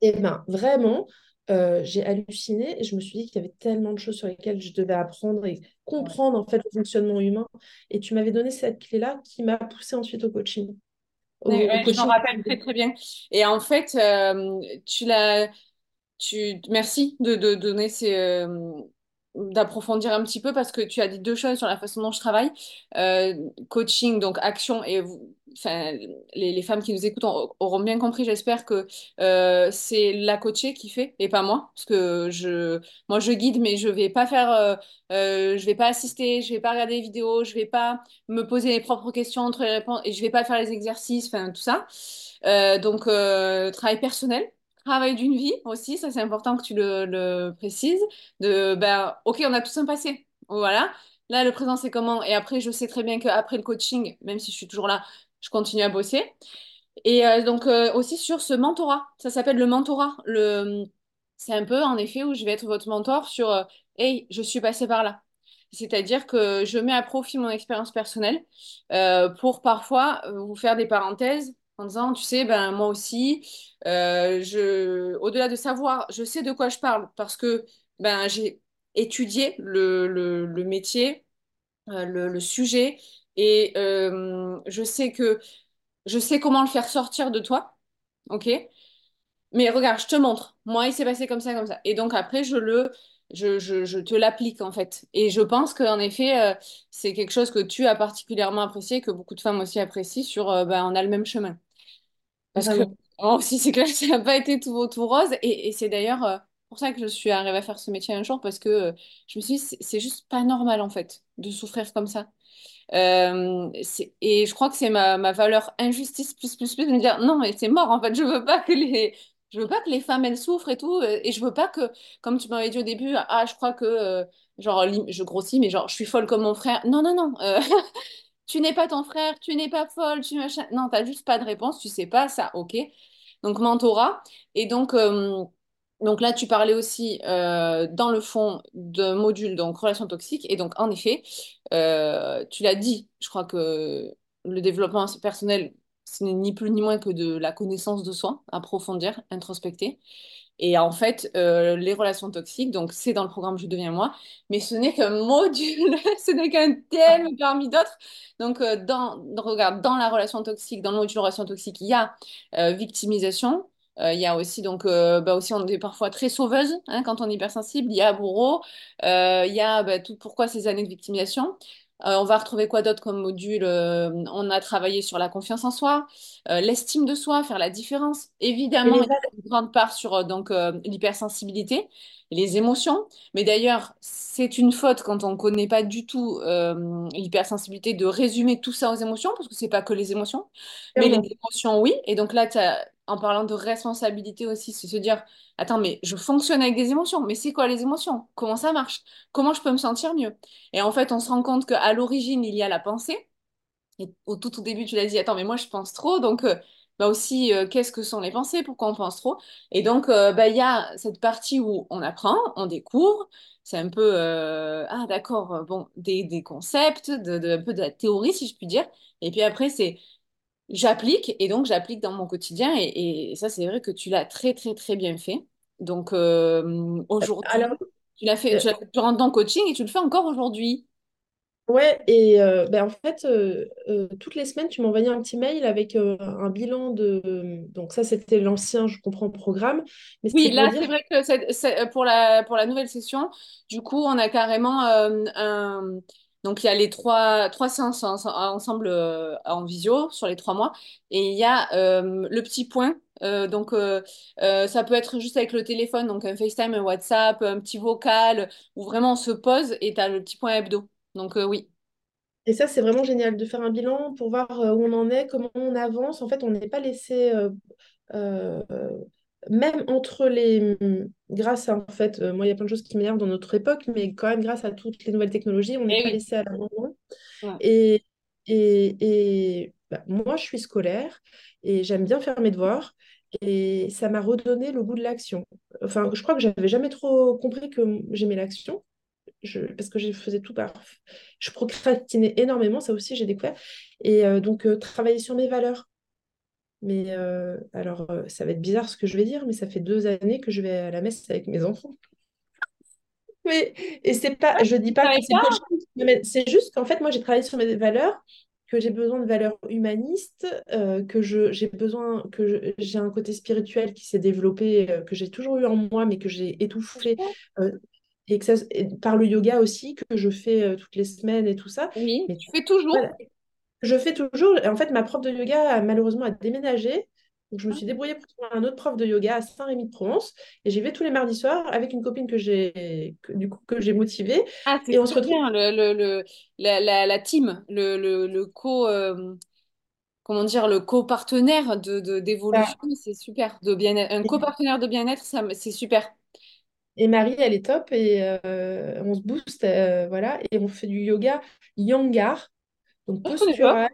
Et ben, vraiment, euh, j'ai halluciné et je me suis dit qu'il y avait tellement de choses sur lesquelles je devais apprendre et comprendre en fait le fonctionnement humain. Et tu m'avais donné cette clé-là qui m'a poussée ensuite au coaching. Au, Ouais, au ouais, je m'en rappelle très, très bien. Et en fait, euh, tu l'as. Tu, merci de, de donner ces, euh, d'approfondir un petit peu parce que tu as dit deux choses sur la façon dont je travaille. Euh, coaching, donc action, et les, femmes qui nous écoutent auront bien compris, j'espère que euh, c'est la coachée qui fait et pas moi. Parce que je, moi, je guide, mais je vais pas faire, euh, euh, je vais pas assister, je vais pas regarder les vidéos, je vais pas me poser mes propres questions entre les réponses et je vais pas faire les exercices, enfin, tout ça. Donc, travail personnel travail d'une vie aussi, ça c'est important que tu le, précises, de ben ok on a tous un passé, voilà, là le présent c'est comment, et après je sais très bien qu'après le coaching, même si je suis toujours là, je continue à bosser, et euh, donc euh, aussi sur ce mentorat, ça s'appelle le mentorat, le... c'est un peu en effet où je vais être votre mentor sur, euh, hey je suis passée par là. C'est-à-dire que je mets à profit mon expérience personnelle pour parfois vous faire des parenthèses en disant, tu sais, ben moi aussi, euh, je, au-delà de savoir, je sais de quoi je parle parce que ben j'ai étudié le, le, métier, euh, le, sujet et je sais que je sais comment le faire sortir de toi, ok? Mais regarde, je te montre. Moi, il s'est passé comme ça, comme ça. Et donc après, je le, je, je, je te l'applique en fait. Et je pense qu'en effet, euh, c'est quelque chose que tu as particulièrement apprécié, que beaucoup de femmes aussi apprécient sur, ben, on a le même chemin. Parce que moi aussi, c'est clair que ça n'a pas été tout tout rose. Et, et c'est d'ailleurs euh, pour ça que je suis arrivée à faire ce métier un jour, parce que euh, je me suis dit, c'est c'est juste pas normal en fait de souffrir comme ça. Euh, c'est- et je crois que c'est ma, ma valeur injustice plus plus plus de me dire non mais c'est mort en fait je veux pas que les je veux pas que les femmes elles souffrent et tout euh, et je veux pas que comme tu m'avais dit au début ah je crois que euh, Genre, lim- je grossis, mais genre, je suis folle comme mon frère. Non, non, non. euh, tu n'es pas ton frère, tu n'es pas folle, tu machin. Non, t'as juste pas de réponse, tu sais pas ça, ok. Donc, mentorat. Et donc, euh, là, tu parlais aussi euh, dans le fond de module, donc relation toxique. Et donc, en effet, euh, tu l'as dit, je crois que le développement personnel, ce n'est ni plus ni moins que de la connaissance de soi, approfondir, introspecter. Et en fait, euh, les relations toxiques, donc c'est dans le programme Je deviens moi, mais ce n'est qu'un module, ce n'est qu'un thème parmi d'autres. Donc, euh, dans, dans- regarde, dans la relation toxique, dans le module relation toxique, il y a euh, victimisation. Il y a aussi, donc, bah aussi, on est parfois très sauveuse hein, quand on est hypersensible. Il y a bourreau. Il y a bah, tout, pourquoi ces années de victimisation? Euh, on va retrouver quoi d'autre comme module? Euh, on a travaillé sur la confiance en soi, euh, l'estime de soi, faire la différence. Évidemment, une grande part sur donc l'hypersensibilité les émotions. Mais d'ailleurs, c'est une faute quand on ne connaît pas du tout euh, l'hypersensibilité de résumer tout ça aux émotions, parce que c'est pas que les émotions, mais les émotions, oui. Et donc là, en parlant de responsabilité aussi, c'est se dire, attends, mais je fonctionne avec des émotions, mais c'est quoi les émotions? Comment ça marche? Comment je peux me sentir mieux? Et en fait, on se rend compte qu'à l'origine, il y a la pensée. Et au tout au début, tu l'as dit, attends, mais moi je pense trop, donc euh, bah aussi, euh, qu'est-ce que sont les pensées, pourquoi on pense trop? Et donc, euh, bah, il y a cette partie où on apprend, on découvre, c'est un peu, euh, ah d'accord, bon, des, des concepts, de, de- un peu de la théorie, si je puis dire. Et puis après, c'est, j'applique, et donc j'applique dans mon quotidien, et, et ça, c'est vrai que tu l'as très, très, très bien fait. Donc, euh, aujourd'hui, Alors, tu l'as fait, tu, l'as- tu rentres dans le coaching et tu le fais encore aujourd'hui. Ouais, et euh, ben, en fait, euh, euh, toutes les semaines, tu m'envoyais un petit mail avec euh, un bilan de... Donc ça, c'était l'ancien, je comprends, programme, mais Oui, pour là, dire c'est vrai que c'est, c'est- euh, pour la, pour la nouvelle session, du coup, on a carrément euh, un... Donc, il y a les trois, trois séances en- ensemble euh, en visio sur les trois mois. Et il y a euh, le petit point. Euh, donc, euh, euh, ça peut être juste avec le téléphone, donc un FaceTime, un WhatsApp, un petit vocal, où vraiment on se pose et tu as le petit point hebdo. Donc, euh, oui. Et ça, c'est vraiment génial de faire un bilan pour voir euh, où on en est, comment on avance. En fait, on n'est pas laissé, euh, même entre les... Grâce à, en fait, moi, il y a plein de choses qui m'énervent dans notre époque, mais quand même, grâce à toutes les nouvelles technologies, on n'est Eh pas oui. laissé à l'abandon. Ouais. Et, et, et bah, moi, je suis scolaire et j'aime bien faire mes devoirs. Et ça m'a redonné le goût de l'action. Enfin, je crois que j'avais jamais trop compris que j'aimais l'action je, parce que je faisais tout par... Je procrastinais énormément, ça aussi j'ai découvert. Et euh, donc, euh, travailler sur mes valeurs. Mais euh, alors, ça va être bizarre ce que je vais dire, mais ça fait deux années que je vais à la messe avec mes enfants. Mais, et c'est pas, je dis pas que c'est mais c'est juste qu'en fait, moi, j'ai travaillé sur mes valeurs, que j'ai besoin de valeurs humanistes, euh, que j'ai besoin, que j'ai un côté spirituel qui s'est développé, euh, que j'ai toujours eu en moi, mais que j'ai étouffé, euh, et que ça, et par le yoga aussi, que je fais euh, toutes les semaines et tout ça. Oui, Mais tu fais toujours. voilà, je fais toujours. En fait, ma prof de yoga malheureusement a déménagé. Donc, je me suis débrouillée pour trouver un autre prof de yoga à Saint-Rémy-de-Provence. Et j'y vais tous les mardis soirs avec une copine que j'ai du coup, que j'ai motivée. Ah, c'est Et on se retrouve. bien, le, le, le- la, la, la team, le, le, le co, euh, comment dire, le co-partenaire de, de- d'évolution, c'est super. De bien un co-partenaire de bien-être, c'est super. Et Marie, elle est top. Et euh, on se booste. euh, voilà. Et on fait du yoga yangar, donc pas. postural.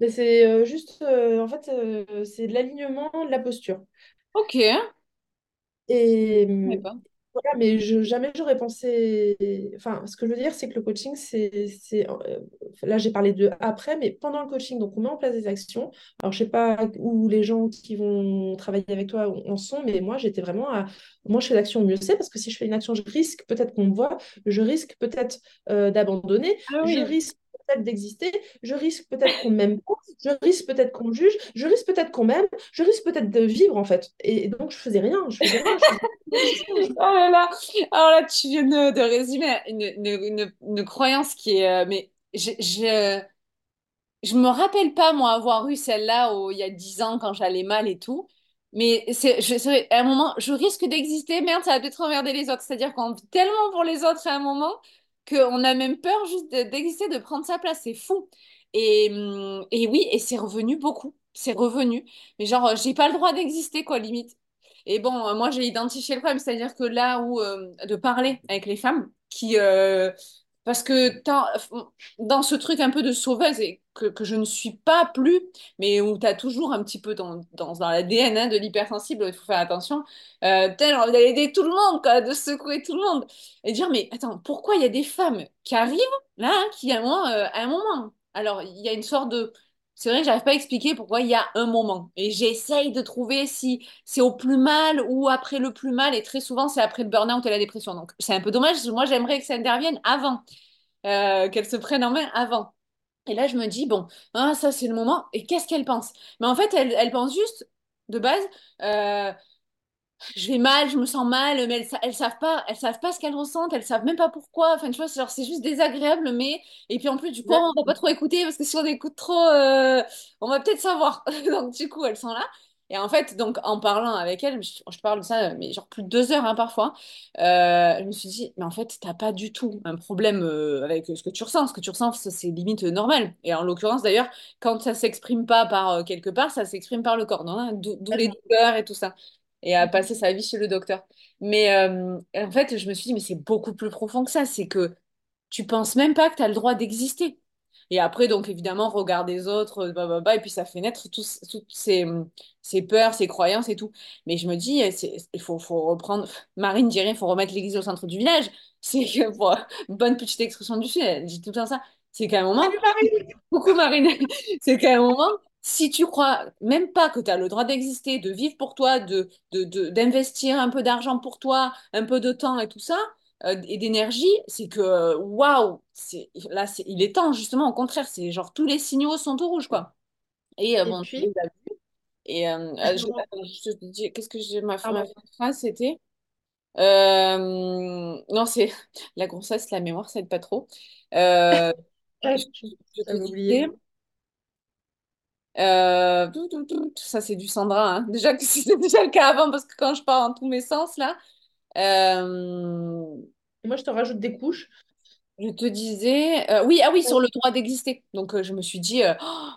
Mais c'est euh, juste, en fait, c'est de l'alignement, de la posture. Ok, Et. Voilà, mais je, jamais j'aurais pensé. Enfin, ce que je veux dire, c'est que le coaching, c'est, euh, là, j'ai parlé de après, mais pendant le coaching, donc on met en place des actions. Alors, je sais pas où les gens qui vont travailler avec toi en sont, mais moi, j'étais vraiment à. Moi, je fais l'action, mieux c'est, parce que si je fais une action, je risque peut-être qu'on me voit, je risque peut-être euh, d'abandonner, Ah je oui. risque peut-être d'exister, je risque peut-être qu'on m'aime pas, je risque peut-être qu'on me juge, je risque peut-être qu'on m'aime, je risque peut-être de vivre, en fait. Et donc, je faisais rien, je faisais rien, Oh là là. Alors là, tu viens de, résumer une, croyance qui est... euh, mais je, je, me rappelle pas, moi, avoir eu celle-là il y a 10 ans quand j'allais mal et tout. Mais c'est- à un moment, je risque d'exister. Merde, ça va peut-être emmerder les autres. C'est-à-dire qu'on vit tellement pour les autres à un moment qu'on a même peur juste de- d'exister, de prendre sa place. C'est fou. Et, hum, et oui, et c'est revenu beaucoup. C'est revenu. Mais genre, euh, j'ai pas le droit d'exister, quoi, limite. Et bon, euh, moi, j'ai identifié le problème. C'est-à-dire que là où, euh, de parler avec les femmes, qui, parce que dans ce truc un peu de sauveuse, et que, je ne suis pas plus, mais où tu as toujours un petit peu dans, dans, dans l'ADN hein, de l'hypersensible, il faut faire attention, euh, j'ai envie d'aller aider tout le monde, de secouer tout le monde. Et dire, mais attends, pourquoi il y a des femmes qui arrivent, là, hein, qui euh, à un moment alors, il y a une sorte de c'est vrai que j'arrive pas à expliquer pourquoi il y a un moment. Et j'essaye de trouver si c'est au plus mal ou après le plus mal. Et très souvent, c'est après le burn-out et la dépression. Donc, c'est un peu dommage. Moi, j'aimerais que ça intervienne avant, euh, qu'elle se prenne en main avant. Et là, je me dis, bon, hein, ça, c'est le moment. Et qu'est-ce qu'elle pense? Mais en fait, elle, elle pense juste, de base, euh, je vais mal, je me sens mal, mais elles, elles savent pas, elles savent pas ce qu'elles ressentent, elles savent même pas pourquoi. Enfin, tu vois, c'est juste désagréable, mais et puis en plus, du coup, on va pas trop écouter parce que si on écoute trop, euh, on va peut-être savoir. Donc, du coup, elles sont là. Et en fait, donc, en parlant avec elles, je, je parle de ça, mais genre plus de deux heures hein, parfois, euh, je me suis dit, mais en fait, t'as pas du tout un problème euh, avec ce que tu ressens. Ce que tu ressens, c'est limite normal. Et en l'occurrence, d'ailleurs, quand ça s'exprime pas par quelque part, ça s'exprime par le corps, d'où les douleurs et tout ça et à passer sa vie chez le docteur. Mais euh, en fait, je me suis dit, mais c'est beaucoup plus profond que ça. C'est que tu penses même pas que tu as le droit d'exister. Et après, donc évidemment, regard des autres, bah, bah, bah, et puis ça fait naître tous, toutes ces, ces, peurs, ces croyances et tout. Mais je me dis, il faut, faut, reprendre. Marine dirait, il faut remettre l'église au centre du village. C'est que, une bonne petite expression du sud, elle dit tout le temps ça. C'est qu'à un moment. Salut Marine Coucou Marine C'est qu'à un moment, si tu crois même pas que tu as le droit d'exister, de vivre pour toi, de, d'investir un peu d'argent pour toi, un peu de temps et tout ça, euh, et d'énergie, c'est que waouh, c'est là il est temps justement au contraire, c'est genre tous les signaux sont au rouge quoi. Et, euh, bon, puis et euh, qu'est-ce que j'ai ma, ma phrase c'était non c'est la grossesse, la mémoire ça aide pas trop. je, je euh, ça, c'est du Sandra. Hein. Déjà que c'était déjà le cas avant, parce que quand je pars en tous mes sens, là. Euh, moi, je te rajoute des couches. Je te disais, euh, oui, ah oui, sur le droit d'exister. Donc, je me suis dit,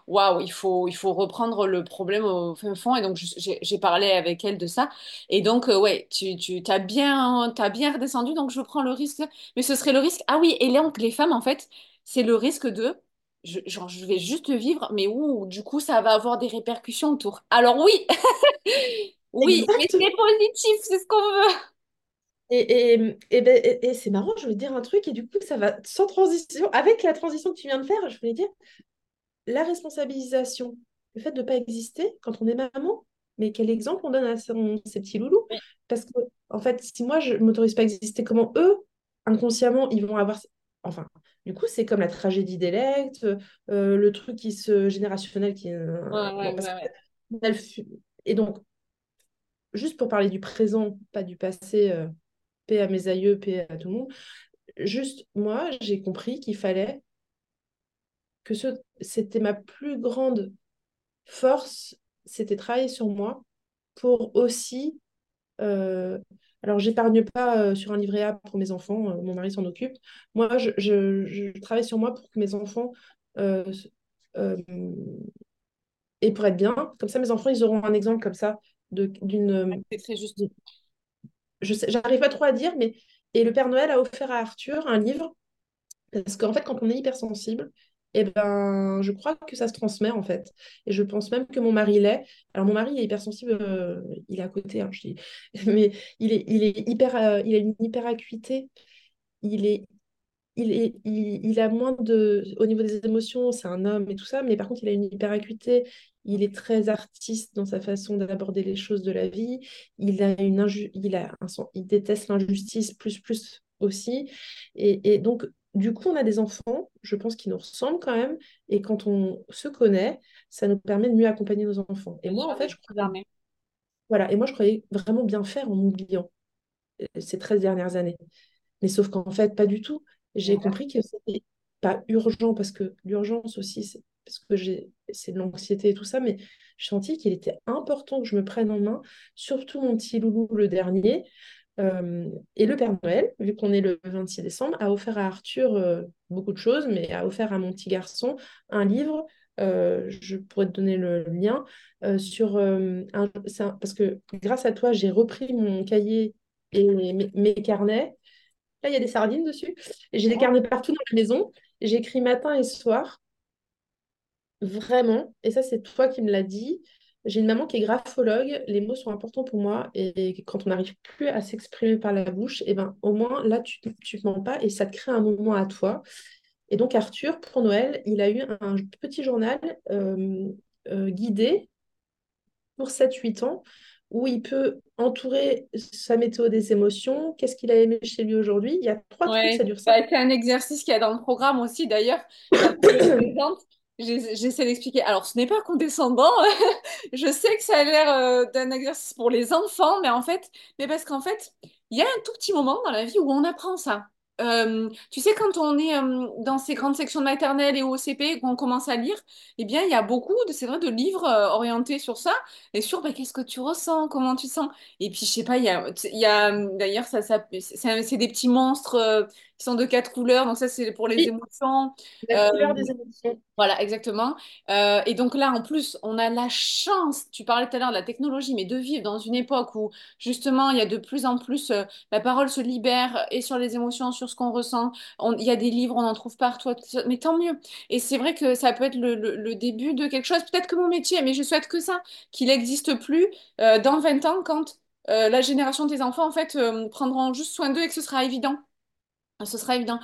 waouh, il faut, il faut reprendre le problème au fin fond. Et donc, j'ai parlé avec elle de ça. Et donc, ouais, tu, tu as bien, as bien redescendu. Donc, je prends le risque. Mais ce serait le risque. Ah oui, et donc, les femmes, en fait, c'est le risque de je, genre, je vais juste vivre, mais où, du coup, ça va avoir des répercussions autour. Alors oui, oui, mais c'est positif, c'est ce qu'on veut. Et, et, et, ben, et c'est marrant, je voulais dire un truc, et du coup, ça va sans transition. Avec la transition que tu viens de faire, je voulais dire la responsabilisation, le fait de ne pas exister quand on est maman, mais quel exemple on donne à ces petits loulous? Parce que, en fait, si moi, je ne m'autorise pas à exister, comment eux, inconsciemment, ils vont avoir. Enfin, du coup, c'est comme la tragédie d'Elect, euh, le truc qui se générationnel qui Et donc, juste pour parler du présent, pas du passé, euh, paix à mes aïeux, paix à tout le monde, juste moi, j'ai compris qu'il fallait que ce... c'était ma plus grande force, c'était travailler sur moi pour aussi euh, alors, j'épargne pas euh, sur un livret A pour mes enfants, euh, mon mari s'en occupe. Moi, je, travaille sur moi pour que mes enfants euh, et pour être bien. Comme ça, mes enfants, ils auront un exemple comme ça d'une. C'est très juste. Je j'arrive pas trop à dire, mais et le Père Noël a offert à Arthur un livre parce qu'en fait, quand on est hypersensible, eh ben, je crois que ça se transmet en fait. Et je pense même que mon mari l'est. Alors mon mari est hypersensible, euh, il est à côté, hein, je dis. mais il est, il est hyper, euh, il a une hyper acuité. Il est, il est, il, a moins de, au niveau des émotions, c'est un homme et tout ça, mais par contre il a une hyper acuité. Il est très artiste dans sa façon d'aborder les choses de la vie. Il a une il a il déteste l'injustice plus plus aussi. Et, et donc du coup, on a des enfants, je pense, qui nous ressemblent quand même. Et quand on se connaît, ça nous permet de mieux accompagner nos enfants. Et moi, en fait, je croyais... Voilà, et moi, je croyais vraiment bien faire en oubliant euh, ces 13 dernières années. Mais sauf qu'en fait, pas du tout. J'ai compris que c'était pas urgent, parce que l'urgence aussi, c'est parce que c'est de l'anxiété et tout ça, mais je sentis qu'il était important que je me prenne en main, surtout mon petit loulou, le dernier, euh, et le Père Noël, vu qu'on est le 26 décembre, a offert à Arthur euh, beaucoup de choses, mais a offert à mon petit garçon un livre. Euh, je pourrais te donner le lien sur un, parce que grâce à toi, j'ai repris mon cahier et mes, carnets Là, il y a des sardines dessus. J'ai des carnets partout dans la maison. J'écris matin et soir. Vraiment. Et ça, c'est toi qui me l'as dit. J'ai une maman qui est graphologue. Les mots sont importants pour moi. Et quand on n'arrive plus à s'exprimer par la bouche, et eh ben, au moins, là, tu ne mens pas et ça te crée un moment à toi. Et donc, Arthur, pour Noël, il a eu un petit journal euh, euh, guidé pour 7-8 ans où il peut entourer sa météo des émotions, qu'est-ce qu'il a aimé chez lui aujourd'hui? Il y a trois trucs, ça dure ça. C'est un exercice qu'il y a dans le programme aussi, d'ailleurs. J'essaie d'expliquer. Alors, ce n'est pas condescendant. je sais que ça a l'air euh, d'un exercice pour les enfants, mais en fait, mais parce qu'en fait, il y a un tout petit moment dans la vie où on apprend ça. Euh, tu sais, quand on est euh, dans ces grandes sections de maternelle et au CP, qu'on commence à lire, eh bien, il y a beaucoup, de, vrai, de livres euh, orientés sur ça et sur bah, qu'est-ce que tu ressens, comment tu sens. Et puis, je sais pas, il y a, y a d'ailleurs, ça, ça, c'est, des petits monstres qui sont de quatre couleurs, donc ça, c'est pour les émotions. La couleur des émotions. Voilà, exactement. Euh, et donc là, en plus, on a la chance, tu parlais tout à l'heure de la technologie, mais de vivre dans une époque où justement, il y a de plus en plus, euh, la parole se libère et sur les émotions, sur ce qu'on ressent. il y a des livres, on en trouve partout, mais tant mieux. Et c'est vrai que ça peut être le, début de quelque chose, peut-être que mon métier, mais je souhaite que ça, qu'il n'existe plus euh, dans 20 ans quand la génération des enfants, en fait, prendront juste soin d'eux et que ce sera évident. Ce sera évident.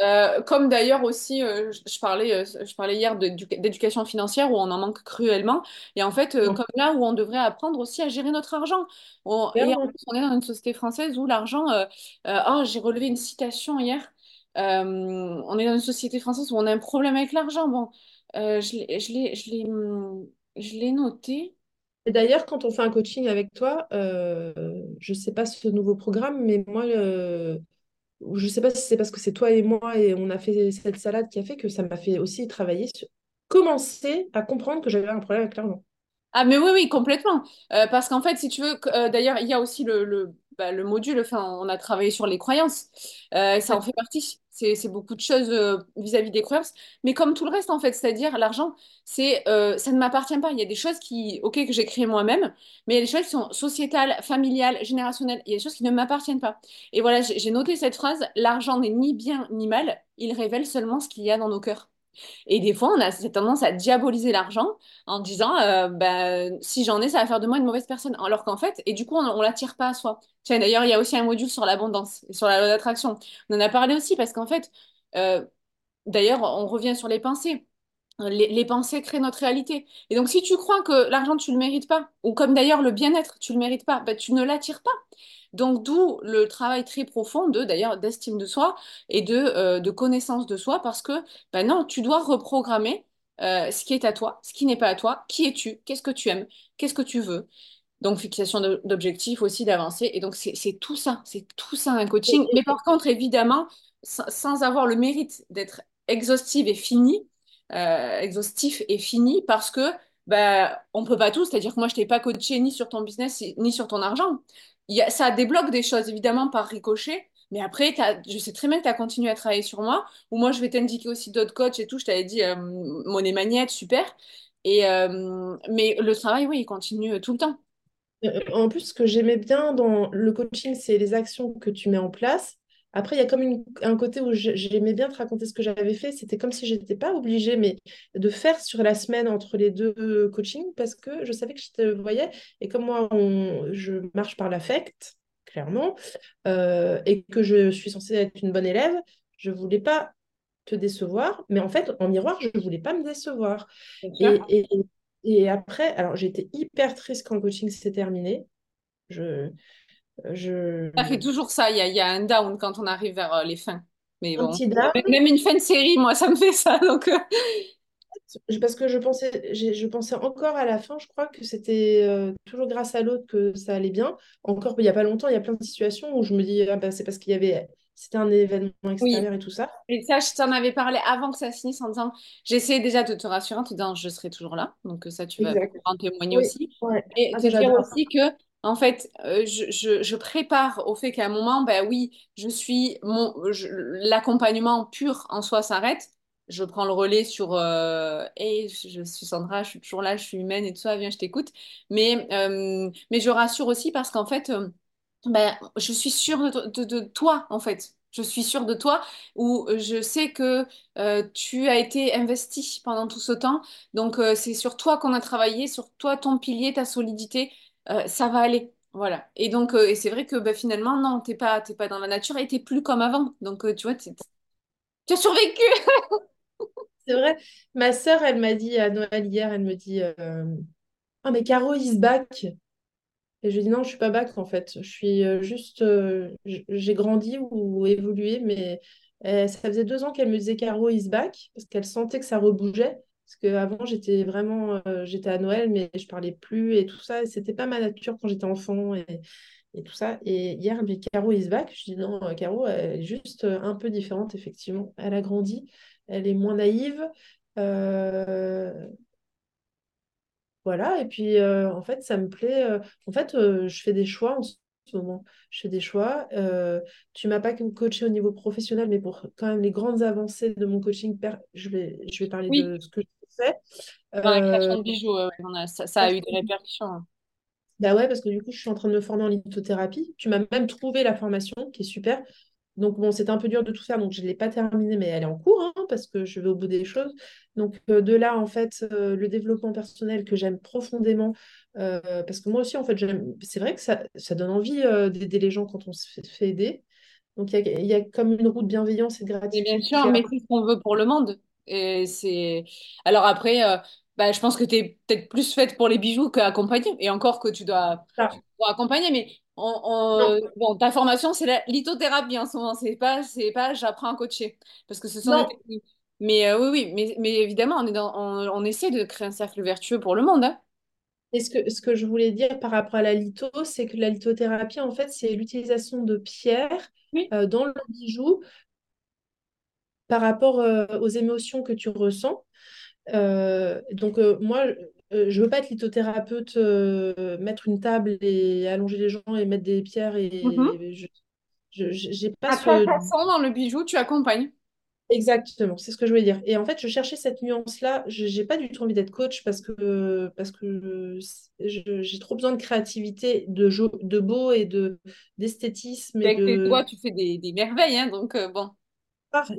Euh, comme d'ailleurs aussi, euh, je, parlais, euh, je parlais hier d'éducation financière où on en manque cruellement. Et en fait, comme là où on devrait apprendre aussi à gérer notre argent. On, et en plus, on est dans une société française où l'argent. oh, j'ai relevé une citation hier. on est dans une société française où on a un problème avec l'argent. Bon, je l'ai noté. Et d'ailleurs, quand on fait un coaching avec toi, je ne sais pas ce nouveau programme, mais moi, je sais pas si c'est parce que c'est toi et moi et on a fait cette salade qui a fait que ça m'a fait aussi travailler sur commencer à comprendre que j'avais un problème avec l'argent. Ah mais oui oui complètement. Euh, parce qu'en fait si tu veux euh, d'ailleurs il y a aussi le, le, bah, le module enfin on a travaillé sur les croyances. Euh, ça en fait partie c'est beaucoup de choses euh, vis-à-vis des croyances. Mais comme tout le reste, en fait, c'est-à-dire l'argent, c'est euh, ça ne m'appartient pas. Il y a des choses qui, ok, que j'ai créées moi-même, mais il y a des choses qui sont sociétales, familiales, générationnelles. Il y a des choses qui ne m'appartiennent pas. Et voilà, j'ai noté cette phrase, l'argent n'est ni bien ni mal, il révèle seulement ce qu'il y a dans nos cœurs. Et des fois, on a cette tendance à diaboliser l'argent en disant euh, bah, si j'en ai, ça va faire de moi une mauvaise personne. Alors qu'en fait, et du coup, on ne l'attire pas à soi. D'ailleurs, il y a aussi un module sur l'abondance et sur la loi d'attraction. On en a parlé aussi parce qu'en fait, euh, d'ailleurs, on revient sur les pensées. Les, pensées créent notre réalité. Et donc, si tu crois que l'argent, tu ne le mérites pas, ou comme d'ailleurs le bien-être, tu ne le mérites pas, bah, tu ne l'attires pas. Donc, d'où le travail très profond de, d'ailleurs, d'estime de soi et de, euh, de connaissance de soi, parce que, ben non, tu dois reprogrammer euh, ce qui est à toi, ce qui n'est pas à toi, qui es-tu, qu'est-ce que tu aimes, qu'est-ce que tu veux? Donc, fixation d'objectifs aussi, d'avancer. Et donc, c'est tout ça, c'est tout ça un coaching. Mais par contre, évidemment, sans avoir le mérite d'être exhaustive et fini, euh, exhaustif et fini, parce que bah, on peut pas tout. C'est-à-dire que moi, je t'ai pas coaché ni sur ton business, ni sur ton argent ça débloque des choses, évidemment, par ricochet. Mais après, je sais très bien que tu as continué à travailler sur moi. Ou moi, je vais t'indiquer aussi d'autres coachs et tout. Je t'avais dit, euh, monnaie magnète, super. Et, euh, mais le travail, oui, il continue tout le temps. Euh, en plus, ce que j'aimais bien dans le coaching, c'est les actions que tu mets en place. Après, il y a comme un côté où j'aimais bien te raconter ce que j'avais fait. C'était comme si je n'étais pas obligée, mais de faire sur la semaine entre les deux coachings parce que je savais que je te voyais. Et comme moi, je marche par l'affect, clairement, euh, et que je suis censée être une bonne élève, je ne voulais pas te décevoir. Mais en fait, en miroir, je ne voulais pas me décevoir. Et, et, après, alors j'étais hyper triste quand le coaching s'est terminé. Je, je... Ça fait toujours ça, il y a, y a, un down quand on arrive vers euh, les fins. Mais bon, même une fin de série, moi, ça me fait ça. Donc... Euh. Parce que je pensais, je pensais encore à la fin, je crois que c'était euh, toujours grâce à l'autre que ça allait bien. Encore il n'y a pas longtemps, il y a plein de situations où je me dis, ah bah, c'est parce qu'il y avait c'était un événement extérieur et tout ça. Et ça, je t'en avais parlé avant que ça finisse en disant, j'essayais déjà de te rassurer en te disant, je serai toujours là. Donc ça, tu vas en témoigner aussi. Et ah, te dire aussi que en fait, euh, je, prépare au fait qu'à un moment, ben oui, je suis mon l'accompagnement pur en soi s'arrête. Je prends le relais sur euh, je suis Sandra, je suis toujours là, je suis humaine et tout ça, viens, je t'écoute. Mais, mais je rassure aussi parce qu'en fait, ben, je suis sûre de, toi, en fait. je suis sûre de toi, ou je sais que euh, tu as été investi pendant tout ce temps. Donc, euh, c'est sur toi qu'on a travaillé, sur toi, ton pilier, ta solidité. Euh, ça va aller. Voilà. Et donc, et c'est vrai que bah, finalement, non, t'es pas, t'es pas dans la nature et t'es plus comme avant. Donc, tu vois, tu as survécu. C'est vrai. Ma sœur, elle m'a dit à Noël hier, elle me dit Ah, mais Caro is back. Et je lui dit non, je suis pas back en fait. Je suis euh, juste, euh, j'ai grandi ou évolué, mais euh, ça faisait deux ans qu'elle me disait Caro is back parce qu'elle sentait que ça rebougeait. Parce qu'avant, j'étais vraiment, j'étais à Noël, mais je parlais plus et tout ça. C'était pas ma nature quand j'étais enfant et, et, tout ça. Et hier, dit Caro is back. Je dis non, Caro, elle est juste un peu différente, effectivement. Elle a grandi, elle est moins naïve. Voilà, et puis euh, en fait, ça me plaît. euh, en fait, euh, je fais des choix en ce moment. Je fais des choix. Euh, tu m'as pas coaché au niveau professionnel, mais pour quand même les grandes avancées de mon coaching, je vais, je vais parler Oui, de ce que je dans la création de bijoux, ouais, ouais, on a- ça, ça a eu des répercussions. hein. bah ouais, parce que du coup, je suis en train de me former en lithothérapie. Tu m'as même trouvé la formation, qui est super. Donc bon, c'était un peu dur de tout faire, donc je ne l'ai pas terminée, mais elle est en cours, hein, parce que je vais au bout des choses. Donc euh, de là, en fait, euh, le développement personnel que j'aime profondément, euh, parce que moi aussi, en fait, j'aime, c'est vrai que ça, ça donne envie d'aider les gens quand on se fait, fait aider. Donc il y a, il y a comme une roue de bienveillance et de Mais bien gratitude sûr, mais c'est ce qu'on veut pour le monde. Et c'est... Alors après, euh, bah, je pense que tu es peut-être plus faite pour les bijoux qu'accompagner. Et encore que tu dois, tu dois accompagner. Mais on, on- bon, ta formation, c'est la lithothérapie en ce moment. C'est pas, c'est pas j'apprends à coacher. Parce que ce sont des techniques. Mais euh, oui, oui. Mais, mais évidemment, on est dans, on, on essaie de créer un cercle vertueux pour le monde. hein. Et ce que, ce que je voulais dire par rapport à la litho, c'est que la lithothérapie, en fait, c'est l'utilisation de pierres Oui. euh, dans le bijou par rapport euh, aux émotions que tu ressens. Euh, donc euh, moi, je veux pas être lithothérapeute, mettre une table et allonger les gens et mettre des pierres et je, je- j'ai pas À ce... façon, dans le bijou, tu accompagnes. Exactement, c'est ce que je voulais dire. Et en fait, je cherchais cette nuance-là. Je j'ai pas du tout envie d'être coach parce que, parce que j'ai trop besoin de créativité, de, jo- de beau et de d'esthétisme Avec tes de, doigts, tu fais des, des merveilles. hein. donc, euh, bon.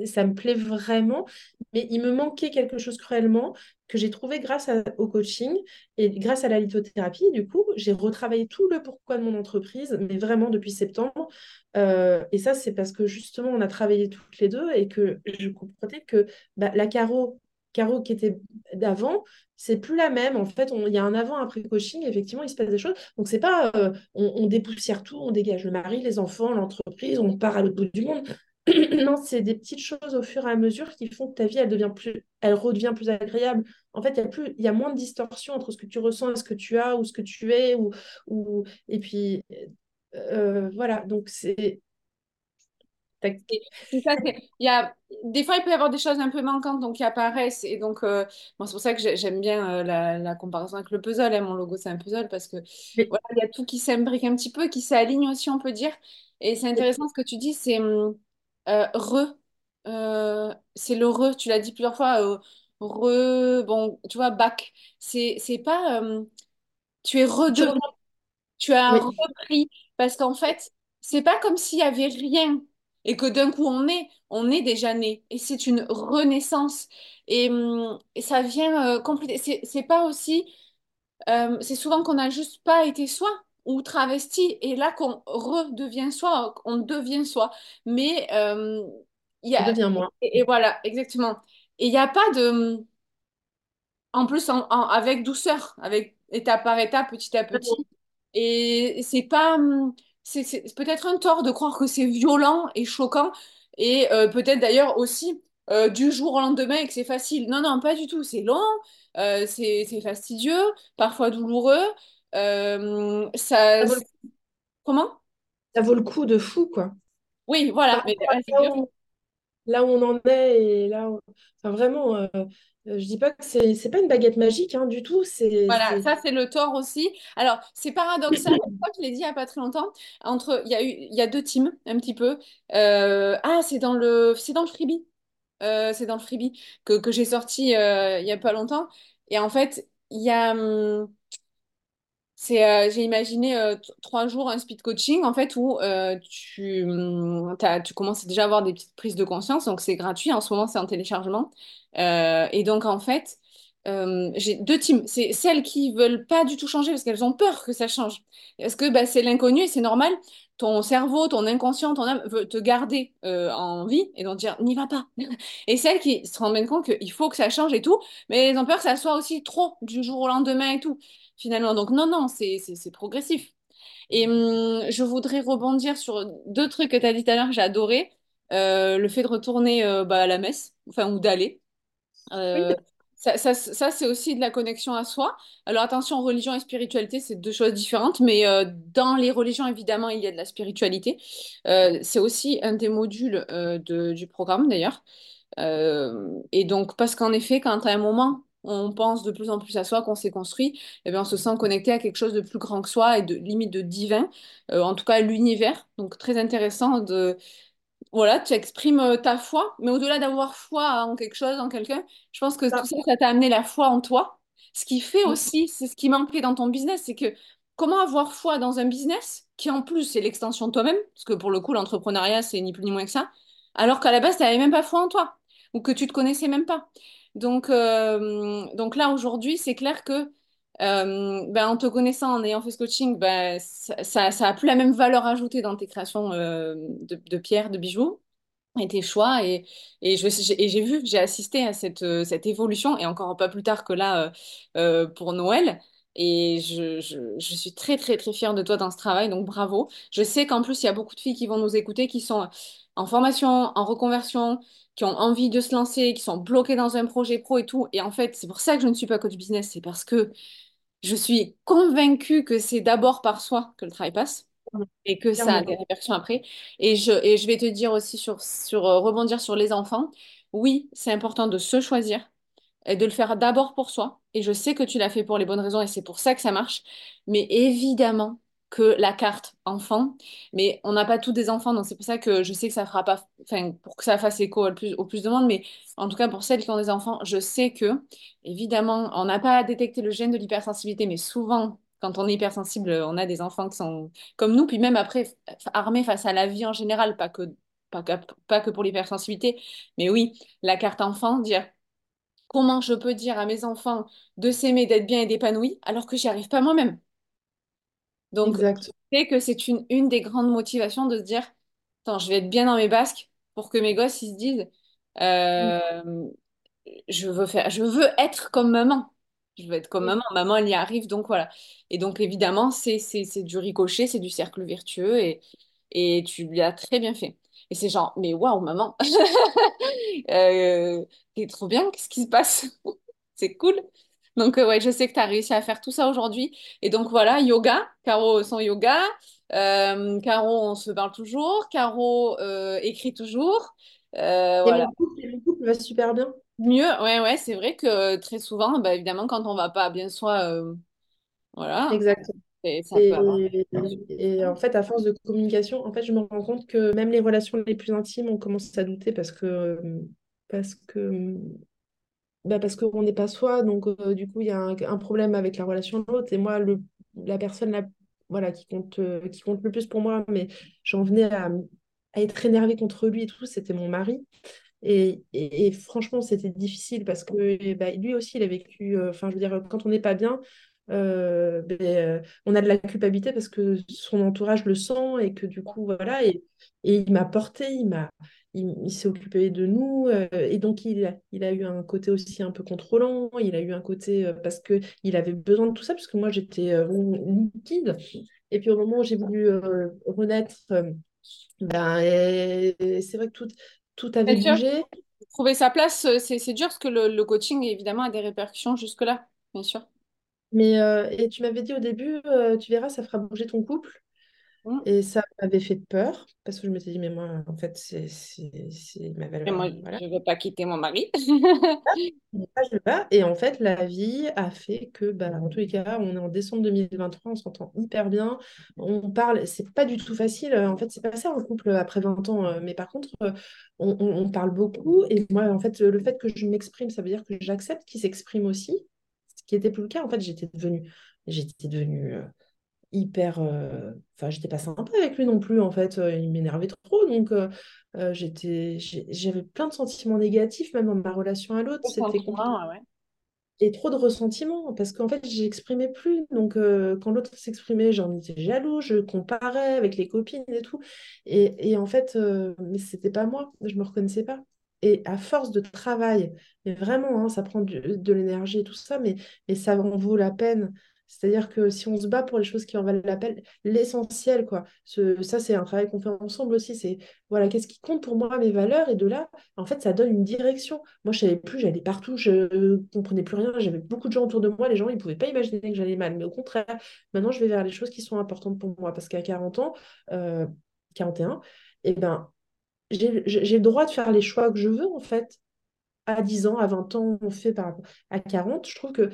Ça me plaît vraiment, mais il me manquait quelque chose cruellement que j'ai trouvé grâce au coaching et grâce à la lithothérapie. Du coup, j'ai retravaillé tout le pourquoi de mon entreprise, mais vraiment depuis septembre. Euh, et ça, c'est parce que justement, on a travaillé toutes les deux et que je comprenais que bah, la Caro, Caro qui était d'avant, c'est plus la même. En fait, il y a un avant-après coaching, effectivement, il se passe des choses. Donc, c'est pas euh, on dépoussière tout, on dégage le mari, les enfants, l'entreprise, on part à l'autre bout du monde. Non, c'est des petites choses au fur et à mesure qui font que ta vie, elle devient plus, elle redevient plus agréable. En fait, il y a plus, il y a moins de distorsion entre ce que tu ressens et ce que tu as ou ce que tu es ou, ou et puis euh, voilà. Donc c'est, ça, il y a, des fois, il peut y avoir des choses un peu manquantes donc qui apparaissent. Et donc, euh, bon, c'est pour ça que j'ai- j'aime bien euh, la, la comparaison avec le puzzle. hein. Mon logo, c'est un puzzle parce que voilà, il y a tout qui s'imbrique un petit peu, qui s'aligne aussi, on peut dire. Et c'est intéressant ce que tu dis, c'est hum, euh, re. Euh, c'est le re, tu l'as dit plusieurs fois. euh, re, bon, tu vois, back. C'est, c'est pas. euh, tu es redevenu tu as Oui, repris parce qu'en fait, c'est pas comme s'il y avait rien et que d'un coup on est, on est déjà né et c'est une renaissance et, hum, et ça vient euh, compléter. C'est c'est pas aussi, euh, c'est souvent qu'on n'a juste pas été soi ou travesti et là qu'on redevient soi, on devient soi. Mais euh, il y a devient moi. et, et voilà exactement. Et il n'y a pas de en plus, en- en- avec douceur, avec étape par étape, petit à petit. Et c'est pas, c'est peut-être un tort de croire que c'est violent et choquant, et euh, peut-être d'ailleurs aussi euh, du jour au lendemain et que c'est facile. Non, non, pas du tout. C'est long, euh, c'est c'est fastidieux, parfois douloureux. Euh, ça, Ça vaut le, comment? ça vaut le coup de fou, quoi. Oui, voilà. Mais là, où, là où on en est et là où... Enfin, vraiment, euh, euh, je dis pas que c'est c'est pas une baguette magique hein, du tout. C'est Voilà, c'est ça c'est le tort aussi. Alors, c'est paradoxal, je crois que je l'ai dit il n'y a pas très longtemps, entre, il y a eu, il y a deux teams, un petit peu. Euh, ah, c'est dans le, c'est dans le freebie. Euh, c'est dans le freebie que, que j'ai sorti euh, il n'y a pas longtemps. Et en fait, il y a, hum, C'est, euh, j'ai imaginé euh, trois jours un speed coaching en fait où euh, tu, t'as- tu commences déjà à avoir des petites prises de conscience. Donc c'est gratuit. En ce moment, c'est en téléchargement. Et donc en fait, euh, j'ai deux teams. C'est celles qui veulent pas du tout changer parce qu'elles ont peur que ça change. Parce que bah, c'est l'inconnu et c'est normal. Ton cerveau, ton inconscient, ton âme veut te garder euh, en vie et donc dire n'y va pas. Et celles qui se rendent compte qu'il faut que ça change et tout, mais elles ont peur que ça soit aussi trop du jour au lendemain et tout finalement. Donc non, non, c'est progressif. Et hum, je voudrais rebondir sur deux trucs que tu as dit tout à l'heure que j'ai adoré. Euh, le fait de retourner bah, à la messe, enfin, ou d'aller. Ça, c'est aussi de la connexion à soi. Alors attention, religion et spiritualité, c'est deux choses différentes, mais euh, dans les religions, évidemment, il y a de la spiritualité. Euh, c'est aussi un des modules euh, du programme, d'ailleurs. Et donc, parce qu'en effet, quand à un moment, on pense de plus en plus à soi, qu'on s'est construit, eh bien, on se sent connecté à quelque chose de plus grand que soi et de limite de divin, en tout cas l'univers. Donc, très intéressant de, voilà, tu exprimes euh, ta foi, mais au-delà d'avoir foi en quelque chose, en quelqu'un, je pense que tout ça. ça, t'a amené la foi en toi. Ce qui fait aussi, c'est ce qui manquait dans ton business, c'est que comment avoir foi dans un business qui en plus c'est l'extension de toi-même, parce que pour le coup, l'entrepreneuriat, c'est ni plus ni moins que ça, alors qu'à la base, tu n'avais même pas foi en toi, ou que tu te connaissais même pas. Donc, euh, donc là, aujourd'hui, c'est clair que euh, ben, en te connaissant, en ayant fait ce coaching, ben, ça, ça, ça a plus la même valeur ajoutée dans tes créations euh, de, pierres, de bijoux et tes choix. Et, et j'ai vu, j'ai assisté à cette, euh, cette évolution, et encore pas plus tard que là pour Noël. Et je, je, je suis très, très, très fière de toi dans ce travail, donc bravo. Je sais qu'en plus, il y a beaucoup de filles qui vont nous écouter, qui sont en formation, en reconversion, qui ont envie de se lancer, qui sont bloquées dans un projet pro et tout. Et en fait, c'est pour ça que je ne suis pas coach business, c'est parce que je suis convaincue que c'est d'abord par soi que le travail passe et que ça a des répercussions après. Et je, et je vais te dire aussi sur, sur euh, rebondir sur les enfants. Oui, c'est important de se choisir et de le faire d'abord pour soi. Et je sais que tu l'as fait pour les bonnes raisons et c'est pour ça que ça marche. Mais évidemment que la carte enfant, mais on n'a pas tous des enfants, donc c'est pour ça que je sais que ça fera pas, enfin, pour que ça fasse écho au plus, de monde, mais en tout cas pour celles qui ont des enfants, je sais que, évidemment, on n'a pas à détecter le gène de l'hypersensibilité, mais souvent, quand on est hypersensible, on a des enfants qui sont comme nous, puis même après, armés face à la vie en général, pas que, pour l'hypersensibilité, mais oui, la carte enfant, dire Comment je peux dire à mes enfants de s'aimer, d'être bien et d'épanoui alors que j'y arrive pas moi-même? Donc, sais que c'est une, une des grandes motivations de se dire, attends, je vais être bien dans mes basques pour que mes gosses, ils se disent, euh, je veux faire, je veux être comme maman. Je veux être comme maman. Maman, elle y arrive, donc voilà. Et donc, évidemment, c'est, c'est, c'est du ricochet, c'est du cercle vertueux et, et tu l'as très bien fait. Et c'est genre, mais waouh, maman, euh, t'es trop bien, qu'est-ce qui se passe? C'est cool. Donc, euh, ouais, je sais que tu as réussi à faire tout ça aujourd'hui. Et donc, voilà, yoga, Caro, son yoga. Euh, Caro, on se parle toujours. Caro euh, écrit toujours. Euh, Et voilà. mon couple, mon couple va super bien. Mieux, ouais, ouais, c'est vrai que très souvent, bah, évidemment, quand on va pas bien soi, euh, voilà, Exact. et ça peut avoir. Et, et en fait, à force de communication, en fait, je me rends compte que même les relations les plus intimes, on commence à douter parce que, parce que, bah parce qu'on n'est pas soi. Donc, euh, du coup, il y a un, problème avec la relation de l'autre. Et moi, le, la personne voilà, qui compte, euh, qui compte le plus pour moi, mais j'en venais à, être énervée contre lui et tout, c'était mon mari. Et, franchement, c'était difficile parce que ben, lui aussi, il a vécu. euh, Enfin, je veux dire, quand on n'est pas bien, ben, on a de la culpabilité parce que son entourage le sent et que du coup, voilà. Et, et il m'a porté, il m'a, il, il s'est occupé de nous. euh, et donc, il a, il a eu un côté aussi un peu contrôlant. Il a eu un côté euh, parce que il avait besoin de tout ça, parce que moi, j'étais euh, liquide. Et puis, au moment où j'ai voulu renaître, ben, c'est vrai que tout, tout avait sûr, bougé. trouver sa place, c'est dur parce que le, le coaching, évidemment, a des répercussions jusque-là, bien sûr. Mais et tu m'avais dit au début, tu verras, ça fera bouger ton couple. Mm. Et ça m'avait fait peur parce que je m'étais dit, mais moi, en fait, c'est ma valeur. moi, Voilà. je ne veux pas quitter mon mari. Ah, je. Et en fait, la vie a fait que, bah, en tous les cas, on est en décembre 2023, on s'entend hyper bien. On parle, c'est pas du tout facile. En fait, c'est pas ça un couple après 20 ans. euh, Mais par contre, euh, on, on- on parle beaucoup. Et moi, en fait, le fait que je m'exprime, ça veut dire que j'accepte qu'il s'exprime aussi. Ce qui n'était plus le cas, en fait, j'étais devenue, j'étais devenue euh, hyper. euh, Enfin, j'étais pas sympa avec lui non plus, en fait. Euh, il m'énervait trop. Donc, euh, j'étais, j'avais plein de sentiments négatifs, même dans ma relation à l'autre. C'était. Et trop de ressentiment, parce qu'en fait, j'exprimais plus. Donc, euh, quand l'autre s'exprimait, j'en étais jaloux, je comparais avec les copines et tout. Et, et en fait, euh, mais c'était pas moi, je me reconnaissais pas. Et à force de travail, mais vraiment, hein, ça prend du- de l'énergie et tout ça, mais, mais ça en vaut la peine. C'est-à-dire que si on se bat pour les choses qui en valent la peine, l'essentiel, quoi. Ce- ça, c'est un travail qu'on fait ensemble aussi. C'est, voilà, qu'est-ce qui compte pour moi, mes valeurs, et de là, en fait, ça donne une direction. Moi, je savais plus, j'allais partout, je ne comprenais plus rien. J'avais beaucoup de gens autour de moi. Les gens, ils ne pouvaient pas imaginer que j'allais mal. Mais au contraire, maintenant, je vais vers les choses qui sont importantes pour moi. Parce qu'à 40 ans, euh, 41, eh ben, j'ai le droit de faire les choix que je veux, en fait. À 10 ans, à 20 ans, on fait par à 40. Je trouve que,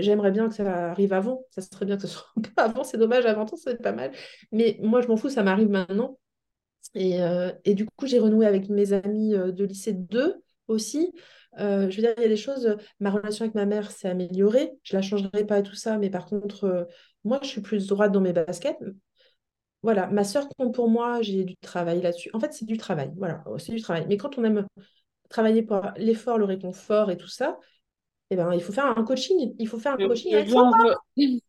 j'aimerais bien que ça arrive avant. Ça serait bien que ce soit avant. C'est dommage, à 20 ans, être pas mal. Mais moi, je m'en fous, ça m'arrive maintenant. Et, euh, du coup, j'ai renoué avec mes amis euh, de lycée 2 aussi. Euh, je veux dire, il y a des choses, ma relation avec ma mère s'est améliorée. Je la changerai pas et tout ça, mais par contre, moi, je suis plus droite dans mes baskets. Voilà, ma sœur compte pour moi, j'ai du travail là-dessus. En fait, c'est du travail, voilà, oh, c'est du travail. Mais quand on aime travailler pour l'effort, le réconfort et tout ça, eh ben, il faut faire un coaching. Il faut faire un Le, coaching le avec jeu vaut,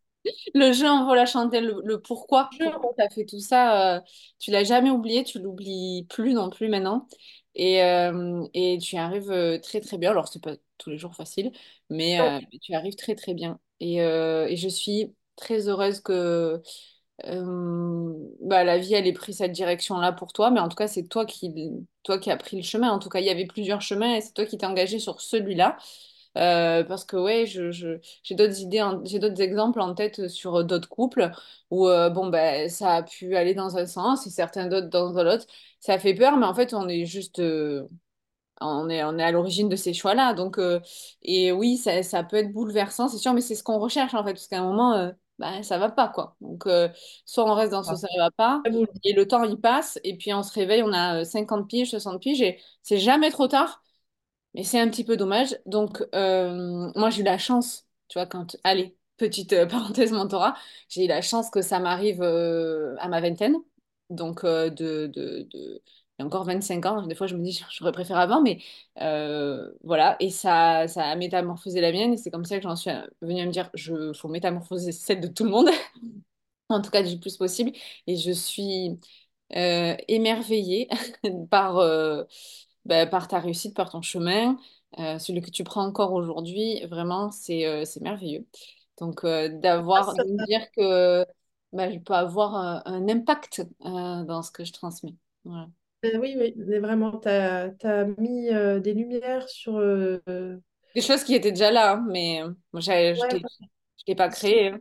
le jeu en vaut la chandelle, le, le pourquoi, pourquoi tu as fait tout ça, euh, tu l'as jamais oublié, tu l'oublies plus non plus maintenant. Et, euh, et tu y arrives euh, très très bien. Alors, c'est pas tous les jours facile, mais euh, tu y arrives très très bien. Et, et je suis très heureuse que bah, la vie elle ait pris cette direction-là pour toi. Mais en tout cas, c'est toi qui, toi qui as pris le chemin. En tout cas, il y avait plusieurs chemins et c'est toi qui t'es engagé sur celui-là. Parce que ouais, je, je- j'ai d'autres idées, j'ai d'autres exemples en tête sur d'autres couples où bon ben ça a pu aller dans un sens et certains d'autres dans l'autre. Ça fait peur, mais en fait on est juste, on est, on est à l'origine de ces choix-là. Donc et oui, ça, ça peut être bouleversant, c'est sûr, mais c'est ce qu'on recherche en fait, parce qu'à un moment, euh, ben, ça va pas quoi. Donc euh, soit on reste dans ce Ah, ça va pas. Et le temps il passe, et puis on se réveille, on a euh, 50 piges, 60 piges, et c'est jamais trop tard. Mais c'est un petit peu dommage. Donc, euh, moi, j'ai eu la chance, tu vois, quand... Allez, petite euh, parenthèse mentorat, j'ai eu la chance que ça m'arrive euh, à ma vingtaine. Donc, euh, de, de, de... A encore 25 ans, des fois je me dis j'aurais préféré avant, mais euh, voilà, et ça, ça a métamorphosé la mienne, et c'est comme ça que j'en suis venue à me dire, je faut métamorphoser celle de tout le monde, en tout cas du plus possible, et je suis euh, émerveillée par, euh, bah, par ta réussite, par ton chemin, euh, celui que tu prends encore aujourd'hui, vraiment, c'est euh, c'est merveilleux. Donc, euh, Ah, d'avoir, de me dire que bah, je peux avoir un, impact euh, dans ce que je transmets. Voilà. Ben oui, oui, mais vraiment, tu as, mis euh, des lumières sur... euh, Des choses qui étaient déjà là, hein, mais euh, moi, je ne l'ai pas créé. hein.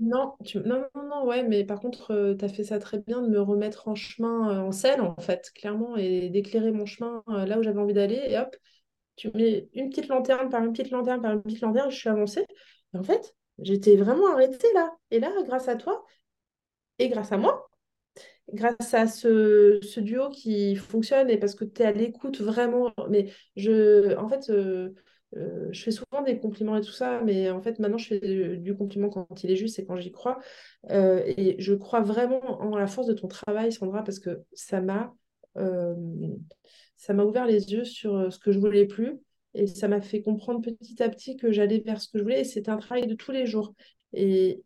Non, tu... non, non, non, ouais, mais par contre, tu as fait ça très bien de me remettre en chemin, en selle, en fait, clairement, et d'éclairer mon chemin là où j'avais envie d'aller. Et hop, tu mets une petite lanterne par une petite lanterne par une petite lanterne, je suis avancée. Et en fait, j'étais vraiment arrêtée là. Et là, grâce à toi et grâce à moi, grâce à ce, duo qui fonctionne et parce que tu es à l'écoute vraiment. Mais je, en fait, euh, euh, je fais souvent des compliments et tout ça, mais en fait, maintenant, je fais du, compliment quand il est juste et quand j'y crois. Euh, et je crois vraiment en la force de ton travail, Sandra, parce que ça m'a ça m'a ouvert les yeux sur ce que je voulais plus. Et ça m'a fait comprendre petit à petit que j'allais vers ce que je voulais. Et c'était un travail de tous les jours. Et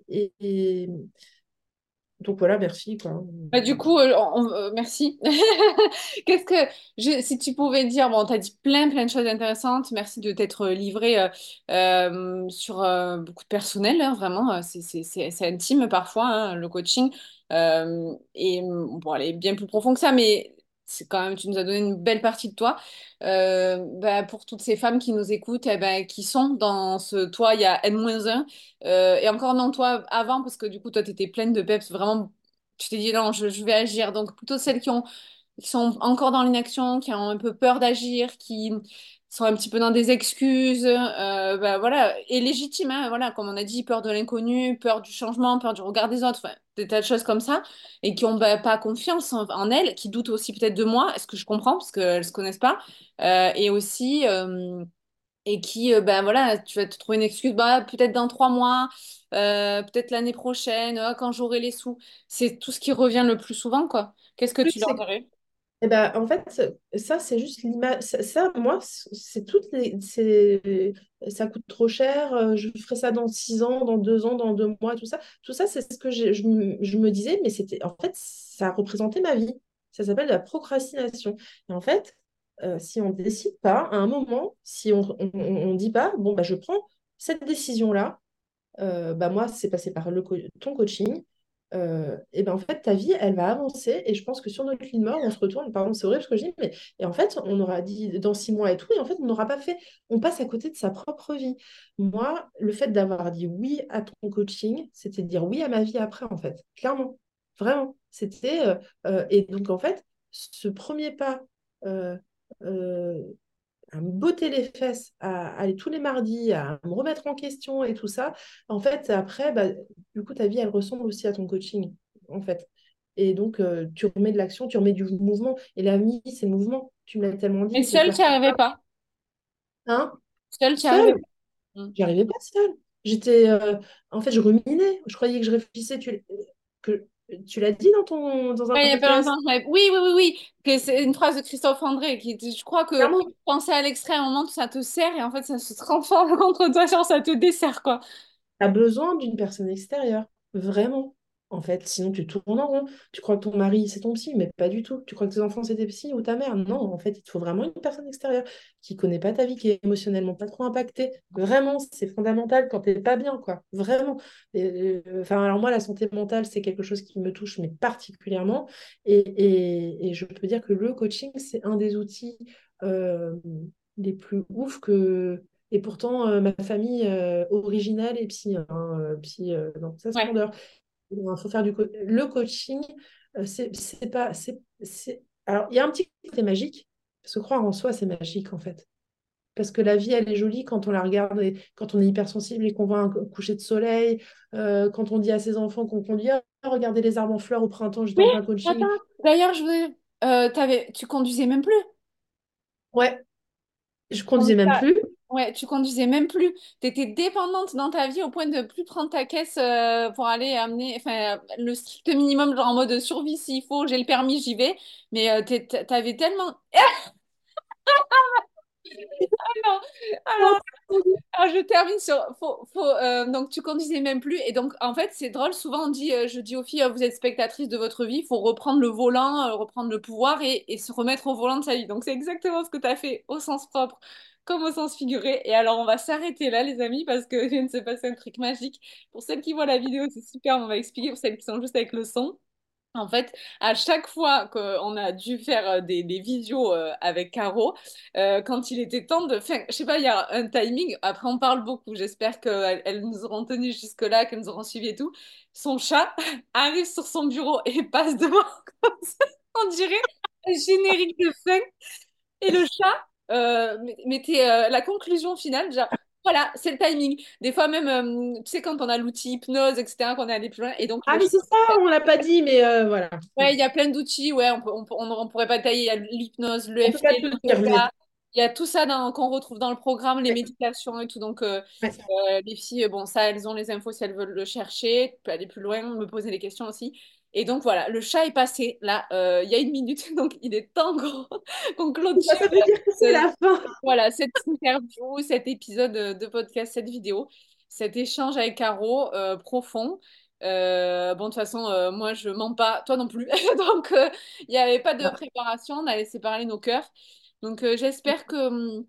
donc voilà, merci, quoi. Bah, du coup, euh, euh, merci. Qu'est-ce que je- si tu pouvais dire, bon, tu as dit plein, plein de choses intéressantes. Merci de t'être livré euh, euh, sur beaucoup de personnel, hein, vraiment. C'est intime parfois, hein, le coaching. Et bon, elle est bien plus profond que ça, mais c'est quand même, tu nous as donné une belle partie de toi. Euh, bah, pour toutes ces femmes qui nous écoutent, eh ben, qui sont dans ce toi, il y a N-1, euh, et encore non, toi avant, parce que du coup, toi, tu étais pleine de peps, vraiment tu t'es dit non, je, je vais agir. Donc plutôt celles qui ont, qui sont encore dans l'inaction, qui ont un peu peur d'agir, qui sont un petit peu dans des excuses, euh, bah, voilà, et légitime, hein, voilà, comme on a dit, peur de l'inconnu, peur du changement, peur du regard des autres, des tas de choses comme ça, et qui n'ont pas confiance en, en elles, qui doutent aussi peut-être de moi, est-ce que je comprends, parce qu'elles ne se connaissent pas, Euh, et aussi... euh, et qui, ben voilà, tu vas te trouver une excuse, bah, peut-être dans trois mois, peut-être l'année prochaine, euh, quand j'aurai les sous. C'est tout ce qui revient le plus souvent, quoi. Qu'est-ce que Plus tu leur dirais? Eh ben, en fait, ça, c'est juste l'image. Ça, moi, c'est toutes les. Ça coûte trop cher, euh, je ferai ça dans six ans, dans deux ans, dans deux mois, tout ça. Tout ça, c'est ce que je, je me disais, mais c'était. En fait, ça représentait ma vie. Ça s'appelle la procrastination. Et en fait, euh, si on ne décide pas, à un moment, si on ne dit pas, bon, bah, je prends cette décision-là, euh, bah moi, c'est passé par le ton coaching. Euh, et ben en fait, ta vie, elle va avancer. Et je pense que sur notre lit de mort, on se retourne. Pardon, c'est horrible ce que je dis, mais et en fait, on aura dit dans six mois et tout. Et en fait, on n'aura pas fait. On passe à côté de sa propre vie. Moi, le fait d'avoir dit oui à ton coaching, c'était dire oui à ma vie après, en fait. Clairement. Vraiment. C'était. euh, euh, et donc, en fait, ce premier pas. À me botter les fesses, à aller tous les mardis, à me remettre en question et tout ça, en fait, après, bah, du coup, ta vie, elle ressemble aussi à ton coaching, en fait. Et donc, euh, tu remets de l'action, tu remets du mouvement. Et la vie, c'est le mouvement. Tu me l'as tellement Mais dit, c'est seule, tu n'y arrivais pas. Hein? Seule, tu n'y arrivais pas. J'y arrivais pas seule. J'étais, euh, en fait, je ruminais. Je croyais que je réfléchissais. Tu, que, tu l'as dit dans ton, dans un Ouais, il a. Oui, oui, oui, oui. Que c'est une phrase de Christophe André qui dit, je crois que clairement. penser à l'extrait, à un moment, ça te sert et en fait, ça se transforme contre toi, genre ça te dessert, quoi. Tu as besoin d'une personne extérieure, vraiment. En fait, sinon tu tournes en rond. Tu crois que ton mari, c'est ton psy, mais pas du tout. Tu crois que tes enfants, c'est tes psy ou ta mère? Non, en fait, il te faut vraiment une personne extérieure qui connaît pas ta vie, qui est émotionnellement pas trop impactée. Vraiment, c'est fondamental quand t'es pas bien, quoi. Vraiment. Euh, Enfin, alors moi, la santé mentale, c'est quelque chose qui me touche, mais particulièrement. Et, et, et je peux dire que le coaching, c'est un des outils euh, les plus ouf que et pourtant, euh, ma famille euh, originale est psy, hein, psy euh, dans sa Ouais. Il faut faire du co- le coaching, euh, c'est pas. c'est Alors, il y a un petit côté magique, parce que croire en soi, c'est magique en fait. Parce que la vie, elle est jolie quand on la regarde, et quand on est hypersensible et qu'on voit un coucher de soleil, euh, quand on dit à ses enfants qu'on conduit, Ah, regardez les arbres en fleurs au printemps, j'étais Mais, en plein coaching. d'ailleurs, je voulais... euh, tu conduisais même plus. Ouais, je conduisais même plus. Ouais, tu conduisais même plus. Tu étais dépendante dans ta vie au point de plus prendre ta caisse euh, pour aller amener enfin, le strict minimum, genre en mode survie s'il faut, j'ai le permis, j'y vais. Mais euh, t'es- t'avais tellement. Alors, alors, je termine sur. Euh, donc, tu conduisais même plus. Et donc, en fait, c'est drôle. Souvent, on dit, euh, je dis aux filles, vous êtes spectatrice de votre vie. Il faut reprendre le volant, reprendre le pouvoir et, et se remettre au volant de sa vie. Donc, c'est exactement ce que tu as fait au sens propre comme au sens figuré. Et alors, on va s'arrêter là, les amis, parce que je viens de se passer un truc magique. Pour celles qui voient la vidéo, c'est super. On va expliquer pour celles qui sont juste avec le son. En fait, à chaque fois qu'on a dû faire euh, des, visios euh, avec Caro, euh, quand il était temps de faire, je sais pas, il y a un timing, après on parle beaucoup, j'espère qu'elles elles nous auront tenu jusque-là, qu'elles nous auront suivi et tout. Son chat arrive sur son bureau et passe devant on dirait un générique de fin. Et le chat euh, mettait euh, la conclusion finale, genre, voilà, c'est le timing. Des fois même, euh, tu sais, quand on a l'outil hypnose, etc., qu'on est allé plus loin, et donc Ah, mais c'est ça, on l'a pas dit, mais euh, voilà. Ouais, il y a plein d'outils, ouais, on peut, on, on, on pourrait pas tailler, il y a l'hypnose, le yoga, il y a tout ça qu'on retrouve dans le programme, les ouais, méditations et tout, donc euh, les filles, bon, ça, elles ont les infos si elles veulent le chercher, tu peux aller plus loin, me poser des questions aussi. Et donc voilà, le chat est passé, là, euh, il y a une minute, donc il est temps qu'on clôture ça veut dire que c'est euh, la fin. voilà, cette interview, cet épisode de de podcast, cette vidéo, cet échange avec Caro, euh, profond. Euh, bon, de toute façon, euh, moi, je mens pas, toi non plus. Donc, euh, il n'y avait pas de Ah, préparation, on a laissé parler nos cœurs. Donc, euh, j'espère que, hum,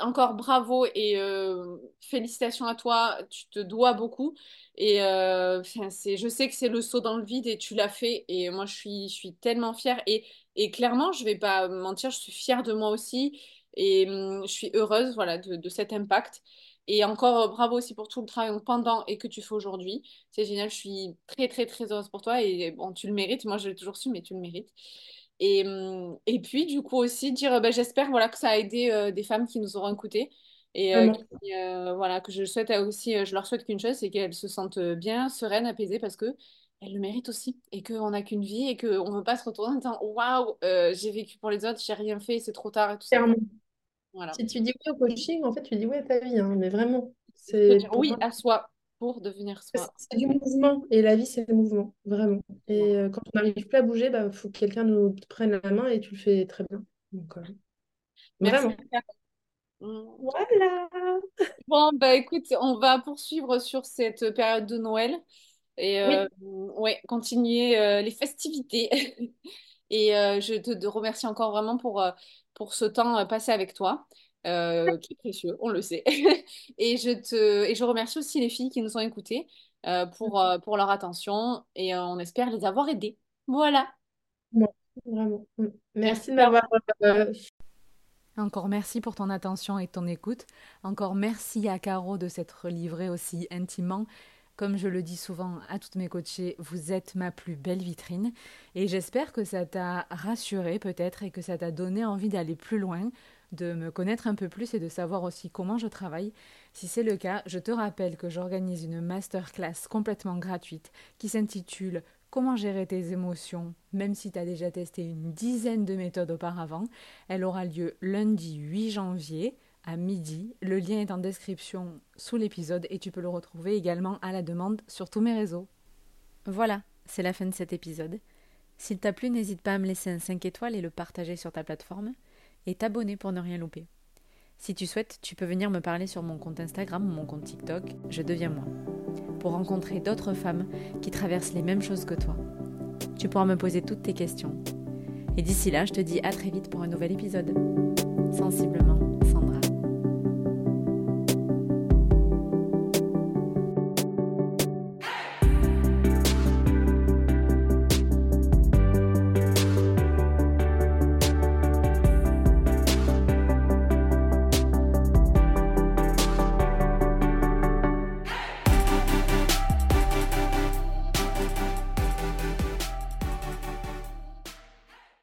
encore bravo et euh, félicitations à toi, tu te dois beaucoup. Et euh, je sais que c'est le saut dans le vide et tu l'as fait. Et moi, je suis, je suis tellement fière. Et, et clairement, je vais pas mentir, je suis fière de moi aussi. Et hum, je suis heureuse, voilà, de, de cet impact. Et encore euh, bravo aussi pour tout le travail pendant et que tu fais aujourd'hui. C'est génial, je suis très très très heureuse pour toi et bon, tu le mérites. Moi, je l'ai toujours su, mais tu le mérites. Et, hum, et puis, du coup, aussi dire, ben, j'espère voilà, que ça a aidé euh, des femmes qui nous auront écoutées et euh, qui, euh, voilà, que je souhaite aussi, je leur souhaite qu'une chose, c'est qu'elles se sentent bien, sereines, apaisées parce que elles le méritent aussi et qu'on n'a qu'une vie et qu'on ne veut pas se retourner en disant waouh, j'ai vécu pour les autres, j'ai rien fait, c'est trop tard et tout ça. Voilà. Si tu dis oui au coaching, en fait, tu dis oui à ta vie, hein, mais vraiment. C'est oui à soi pour devenir soi. c'est du mouvement et la vie, c'est le mouvement, vraiment. Et euh, quand on n'arrive plus à bouger, il bah, faut que quelqu'un nous prenne la main et tu le fais très bien. Donc, euh, Merci. vraiment. Mm. Voilà. Bon, bah écoute, on va poursuivre sur cette période de Noël et Oui, euh, ouais, continuer les festivités. Et je te, te remercie encore vraiment pour, pour ce temps passé avec toi, euh, qui est précieux, on le sait. Et je te, et je remercie aussi les filles qui nous ont écoutées euh, pour, euh, pour leur attention et euh, on espère les avoir aidées. Voilà. vraiment. vraiment. Mm. Merci. Merci de m'avoir Encore merci pour ton attention et ton écoute. Encore merci à Caro de s'être livrée aussi intimement. Comme je le dis souvent à toutes mes coachées, vous êtes ma plus belle vitrine. Et j'espère que ça t'a rassuré peut-être et que ça t'a donné envie d'aller plus loin, de me connaître un peu plus et de savoir aussi comment je travaille. Si c'est le cas, je te rappelle que j'organise une masterclass complètement gratuite qui s'intitule Comment gérer tes émotions, même si tu as déjà testé une dizaine de méthodes auparavant. Elle aura lieu lundi 8 janvier à midi. Le lien est en description sous l'épisode et tu peux le retrouver également à la demande sur tous mes réseaux. Voilà, c'est la fin de cet épisode. S'il t'a plu, n'hésite pas à me laisser un 5 étoiles et le partager sur ta plateforme et t'abonner pour ne rien louper. Si tu souhaites, tu peux venir me parler sur mon compte Instagram ou mon compte TikTok, je deviens moi, pour rencontrer d'autres femmes qui traversent les mêmes choses que toi. Tu pourras me poser toutes tes questions. Et d'ici là, je te dis à très vite pour un nouvel épisode. Sensiblement.